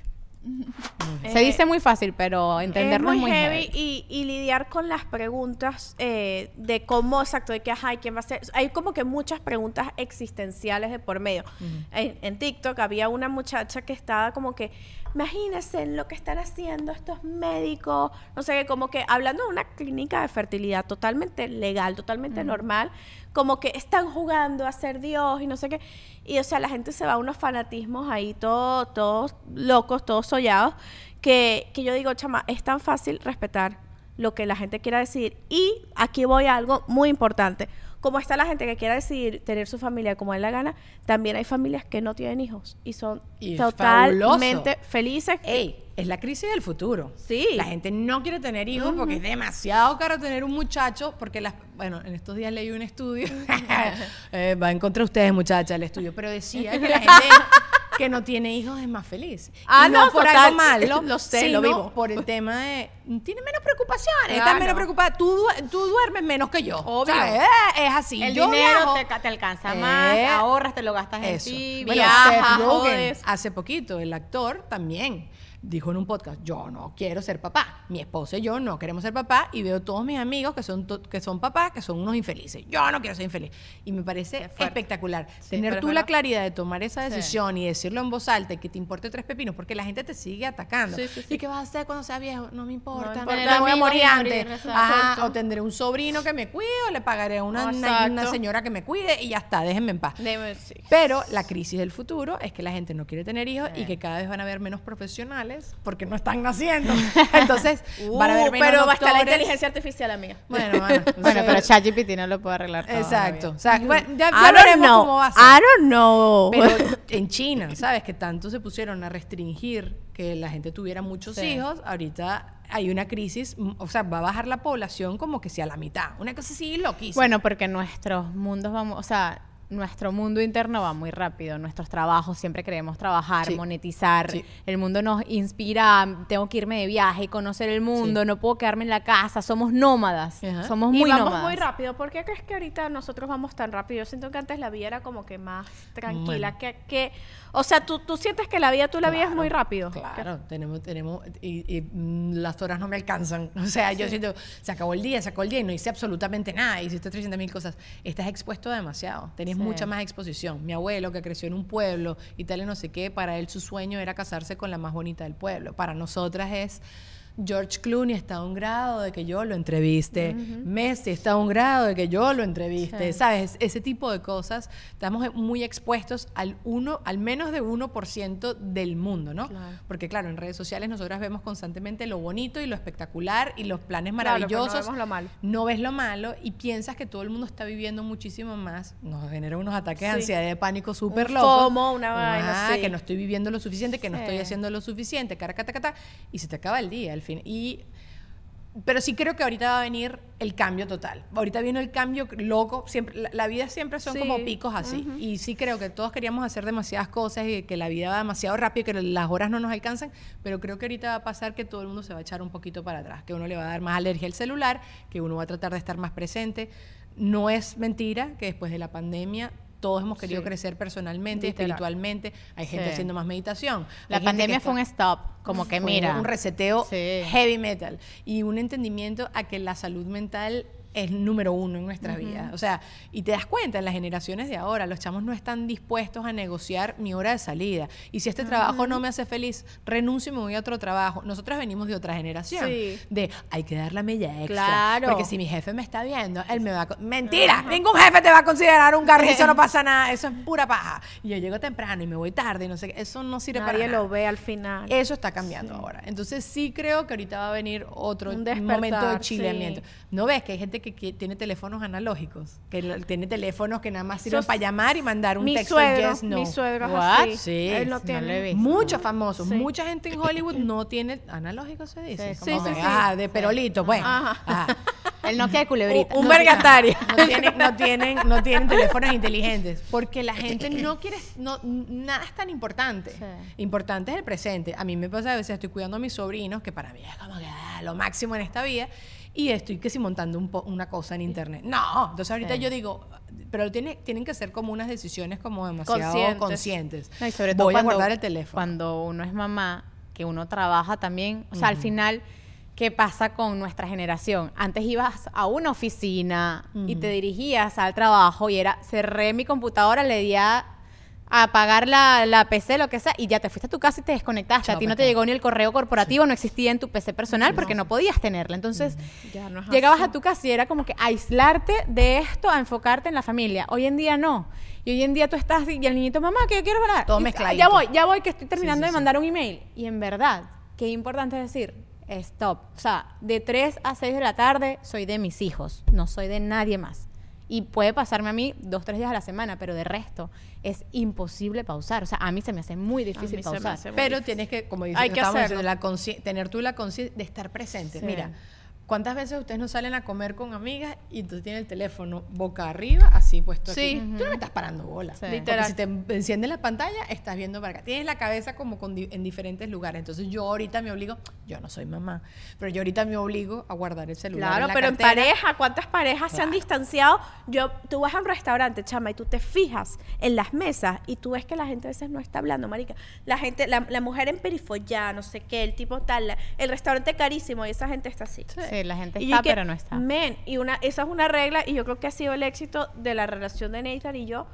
Se dice muy fácil, pero entenderlo es es muy, muy heavy, heavy. Y, y lidiar con las preguntas eh, de cómo exacto, de qué ajá, y quién va a ser. Hay como que muchas preguntas existenciales de por medio. en, en TikTok había una muchacha que estaba como que, imagínense en lo que están haciendo estos médicos, no sé como que hablando de una clínica de fertilidad totalmente legal, totalmente normal, como que están jugando a ser Dios y no sé qué. Y o sea, la gente se va a unos fanatismos ahí todos, todos locos, todos sollados, que, que yo digo, chama, es tan fácil respetar lo que la gente quiera decir. Y aquí voy a algo muy importante. Como está la gente que quiera decidir tener su familia como él la gana, también hay familias que no tienen hijos y son Y es totalmente fabuloso. felices. Ey, es la crisis del futuro. Sí. La gente no quiere tener hijos porque es demasiado caro tener un muchacho, porque las, bueno, en estos días leí un estudio, eh, va en contra de ustedes muchachas el estudio, pero decía que la gente que no tiene hijos es más feliz. Ah, Y no, no, por total, algo malo, lo sé, sino lo vivo. por el tema de, tiene menos preocupaciones, Claro. estás menos preocupada, tú, tú duermes menos que yo. Obvio. Eh, es así. El Yo dinero te, ca- te alcanza más, Eh, ahorras, te lo gastas en ti, Bueno, viajas. Seth Rogen, jodes. hace poquito, el actor también dijo en un podcast, yo no quiero ser papá. Mi esposa y yo no queremos ser papá y veo todos mis amigos que son, que son papás, que son unos infelices. Yo no quiero ser infeliz. Y me parece espectacular. Tener tú la claridad de tomar esa decisión y decirlo en voz alta y que te importe tres pepinos, porque la gente te sigue atacando. Sí. ¿Y qué vas a hacer cuando seas viejo? No me importa. No No importa, me voy a morir antes. morir, exacto. Ajá, o tendré un sobrino que me cuide o le pagaré a una, una- una señora que me cuide y ya está, déjenme en paz. Pero la crisis del futuro es que la gente no quiere tener hijos y que cada vez van a haber menos profesionales porque no están naciendo. Entonces, van a haber Uh, menos pero va a estar la inteligencia artificial, amiga. Bueno, bueno, Bueno, pero ChatGPT no lo puede arreglar todo. Exacto. O sea, bueno, ya, ya I don't veremos know. cómo va a ser. I don't know. Pero en China, ¿sabes? Que tanto se pusieron a restringir que la gente tuviera muchos Sí. hijos. Ahorita hay una crisis, mm, o sea, va a bajar la población como que sea a la mitad. Una cosa así loquísima. Bueno, porque nuestros mundos vamos, o sea, nuestro mundo interno va muy rápido, nuestros trabajos, siempre queremos trabajar, Sí. monetizar, Sí. el mundo nos inspira, tengo que irme de viaje, conocer el mundo, no puedo quedarme en la casa, somos nómadas, Ajá. somos y muy vamos nómadas. muy rápido. ¿Por qué crees que ahorita nosotros vamos tan rápido? Yo siento que antes la vida era como que más tranquila. Bueno. Que, que, o sea, ¿tú, tú sientes que la vida tú la vives muy rápido. Claro, tenemos, tenemos, y, y, mm, las horas no me alcanzan. O sea, yo siento, se acabó el día, se acabó el día y no hice absolutamente nada, hiciste 300 mil cosas. Estás expuesto demasiado, tenés Sí. mucha más exposición. Mi abuelo, que creció en un pueblo y tal y no sé qué, para él su sueño era casarse con la más bonita del pueblo. Para nosotras es... George Clooney está a un grado de que yo lo entreviste. Messi está a un grado de que yo lo entreviste. Sí. ¿Sabes? Ese tipo de cosas. Estamos muy expuestos al uno, al menos de 1% del mundo, ¿no? Claro. Porque claro, en redes sociales nosotras vemos constantemente lo bonito y lo espectacular y los planes Claro, pero no maravillosos. vemos lo malo. No ves lo malo y piensas que todo el mundo está viviendo muchísimo más. Nos genera unos ataques de ansiedad y de pánico súper Un locos. FOMO, una vaina, Ajá, sí. Que no estoy viviendo lo suficiente, que no estoy haciendo lo suficiente, caracatacata, y se te acaba el día al fin. Y pero sí creo que ahorita va a venir el cambio total. Ahorita viene el cambio loco. Siempre, la, la vida siempre son Sí. como picos así. Y sí creo que todos queríamos hacer demasiadas cosas y que la vida va demasiado rápido, que las horas no nos alcanzan. Pero creo que ahorita va a pasar que todo el mundo se va a echar un poquito para atrás. Que uno le va a dar más alergia al celular, que uno va a tratar de estar más presente. No es mentira que después de la pandemia todos hemos querido Sí. crecer personalmente, Literal. espiritualmente. Hay gente Sí. haciendo más meditación. La pandemia fue un stop, como que fue mira. un reseteo Sí. heavy metal y un entendimiento a que la salud mental es número uno en nuestras vidas. O sea, y te das cuenta en las generaciones de ahora, los chamos no están dispuestos a negociar mi hora de salida. Y si este trabajo no me hace feliz, renuncio y me voy a otro trabajo. Nosotros venimos de otra generación. Sí. De hay que dar la mella extra. Claro. Porque si mi jefe me está viendo, él me va a... Mentira, ningún jefe te va a considerar un carrizo, no pasa nada. Eso es pura paja. Y yo llego temprano y me voy tarde y no sé qué. Eso no sirve para Nadie lo ve al final. Eso está cambiando ahora. Entonces sí creo que ahorita va a venir otro Un momento de chileamiento. sí. ¿No ves que hay gente que, que tiene teléfonos analógicos? Que lo- tiene teléfonos que nada más sirven para es- llamar y mandar un mi texto suegro, yes, no. mi suegro es What? así. Sí, Él no no tiene. Muchos famosos, Sí. mucha gente en Hollywood no tiene analógicos se dice. Sí, sí, que, sí. ajá, de perolito, pues. Ajá. Ajá. El Nokia de culebrita. Un vergatario. No tienen, no tienen, no tienen teléfonos inteligentes. Porque la gente no quiere, no, nada es tan importante. Sí. Importante es el presente. A mí me pasa a veces, estoy cuidando a mis sobrinos, que para mí es como que ah, lo máximo en esta vida, y estoy que si montando un po- una cosa en internet. No, entonces ahorita Sí. yo digo, pero tiene, tienen que ser como unas decisiones como demasiado Conscientes. conscientes. No, y sobre todo Voy cuando, a guardar el teléfono. cuando uno es mamá, que uno trabaja también. O sea, al final, ¿qué pasa con nuestra generación? Antes ibas a una oficina y te dirigías al trabajo y era, cerré mi computadora, le di a apagar la, la PC, lo que sea, y ya te fuiste a tu casa y te desconectaste. A ti no te llegó ni el correo corporativo, no existía en tu PC personal porque no podías tenerla. Entonces, Ya no llegabas así. a tu casa y era como que aislarte de esto a enfocarte en la familia. Hoy en día no. Y hoy en día tú estás y el niñito, mamá, que yo quiero hablar. Todo Y, mezcladito. Ya voy, ya voy, que estoy terminando sí, de mandar un email. Y en verdad, qué importante es decir, stop. O sea, de 3 a 6 de la tarde soy de mis hijos, no soy de nadie más. Y puede pasarme a mí dos, tres días a la semana, pero de resto es imposible pausar. O sea, a mí se me hace muy difícil mí se me pausar. hace muy Pero difícil. tienes que, como dices, Hay que estábamos hacerlo. diciendo, la consci- tener tú la conciencia de estar presente. Sí. Mira, ¿cuántas veces ustedes no salen a comer con amigas y tú tienes el teléfono boca arriba, así puesto Sí. aquí? Tú no me estás parando bola. Sí. Porque Literal. si te enciende la pantalla, estás viendo para acá. Tienes la cabeza como con di- en diferentes lugares. Entonces yo ahorita me obligo, yo no soy mamá, pero yo ahorita me obligo a guardar el celular Claro, en la pero en pareja, ¿cuántas parejas se han distanciado? Yo, tú vas a un restaurante, chama, y tú te fijas en las mesas y tú ves que la gente a veces no está hablando, marica. La gente, la, la mujer en perifollá, no sé qué, el tipo tal, la- el restaurante carísimo y esa gente está así. Sí, la gente está, que, pero no está. Men, y una, esa es una regla y yo creo que ha sido el éxito de la relación de Nathan y yo,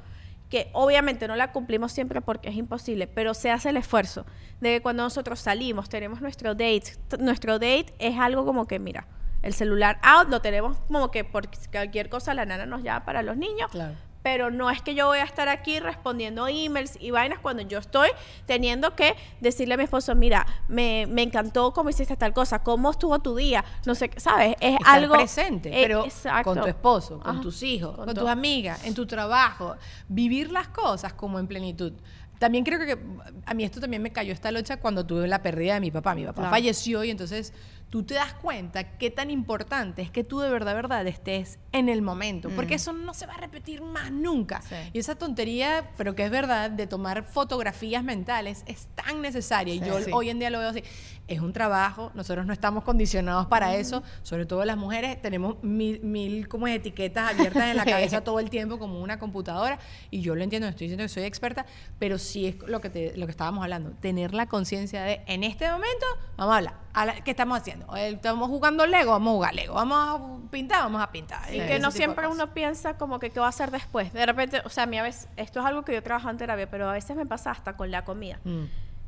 que obviamente no la cumplimos siempre porque es imposible, pero se hace el esfuerzo de que cuando nosotros salimos, tenemos nuestro date, nuestro date es algo como que, mira, el celular out, lo tenemos como que por cualquier cosa la nana nos llama para los niños, Claro. Pero no es que yo voy a estar aquí respondiendo emails y vainas cuando yo estoy teniendo que decirle a mi esposo, mira, me, me encantó cómo hiciste tal cosa, cómo estuvo tu día, no sé, ¿sabes? Es estar algo presente, eh, pero exacto. con tu esposo, con Ajá, tus hijos, con, con tus amigas, en tu trabajo, vivir las cosas como en plenitud. También creo que a mí esto también me cayó esta locha cuando tuve la pérdida de mi papá. Mi papá Claro. falleció y entonces tú te das cuenta qué tan importante es que tú de verdad, verdad estés en el momento, porque eso no se va a repetir más nunca. Sí. Y esa tontería, pero que es verdad, de tomar fotografías mentales es tan necesaria. y yo Sí. hoy en día lo veo así. Es un trabajo, nosotros no estamos condicionados para eso, sobre todo las mujeres tenemos mil, mil como etiquetas abiertas en la cabeza todo el tiempo como una computadora y yo lo entiendo, no estoy diciendo que soy experta, pero sí es lo que, te- lo que estábamos hablando, tener la conciencia de en este momento, vamos a hablar, la- ¿qué estamos haciendo? Eh, Estamos jugando Lego, vamos a jugar Lego, vamos a pintar, vamos a pintar. Y que no siempre uno piensa como que qué va a hacer después. De repente, o sea, a mí a veces, esto es algo que yo trabajo en terapia, pero a veces me pasa hasta con la comida. Mm.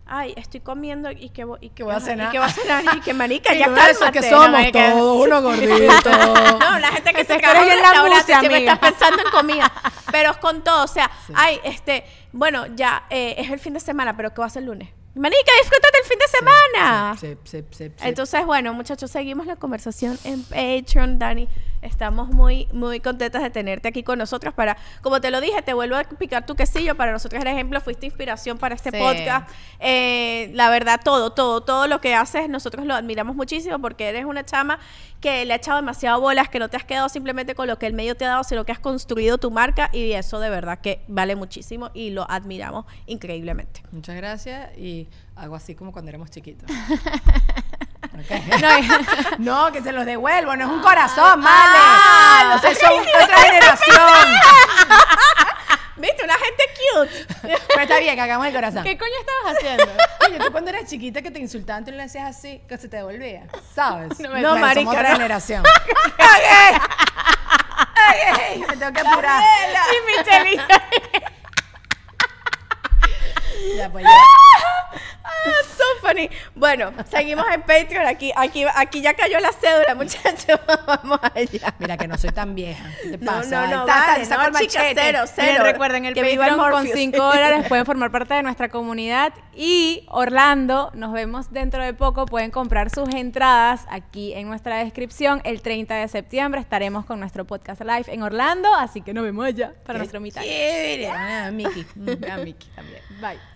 Ay, estoy comiendo y que voy, y Que voy a cenar. Y que voy a cenar y que manica, Y ya no es eso, cálmate. que No, somos marica. todos unos gorditos. No, la gente que se caga en la mucia, siempre está pensando en comida. Pero es con todo, o sea, ay, este, bueno, ya eh, es el fin de semana, pero ¿qué va a ser el lunes? Manica, disfrútate el fin de semana. Sí, sí, sí, sí, sí. Entonces, bueno, muchachos, seguimos la conversación en Patreon, Dani. Estamos muy, muy contentas de tenerte aquí con nosotros para, como te lo dije, te vuelvo a picar tu quesillo. Para nosotros eres ejemplo, fuiste inspiración para este podcast. Eh, la verdad, todo, todo, todo lo que haces, nosotros lo admiramos muchísimo porque eres una chama que le ha echado demasiado bolas, que no te has quedado simplemente con lo que el medio te ha dado, sino que has construido tu marca y eso de verdad que vale muchísimo y lo admiramos increíbmente. Muchas gracias y hago así como cuando éramos chiquitos. Ok. No, que se los devuelvo, no es un corazón, vale. Ah, no sé, son otra generación. ¿Viste? Una gente cute. Pero está bien, hagamos el corazón. ¿Qué coño estabas haciendo? Coño, tú cuando eras chiquita que te insultaban, tú le hacías así, que se te devolvía, ¿sabes? No, Bueno, marica, somos otra no. generación. Me tengo que apurar. Y Michelita. Ya, pues ya. Ah, so funny. Bueno, seguimos en Patreon. Aquí, aquí, aquí ya cayó la cédula, muchachos. Vamos allá. Mira que no soy tan vieja. ¿Qué No, pasa? no, no, ta, vale, no, el chica, machete. cero, cero. Miren, recuerden el Que viva el Patreon con Morpheus. 5 dólares pueden formar parte de nuestra comunidad y Orlando, nos vemos dentro de poco, pueden comprar sus entradas aquí en nuestra descripción. El 30 de septiembre estaremos con nuestro podcast live en Orlando, así que nos vemos allá para nuestro mitad. Chévere. Ah, Miki. Mm, A Miki también. Bye.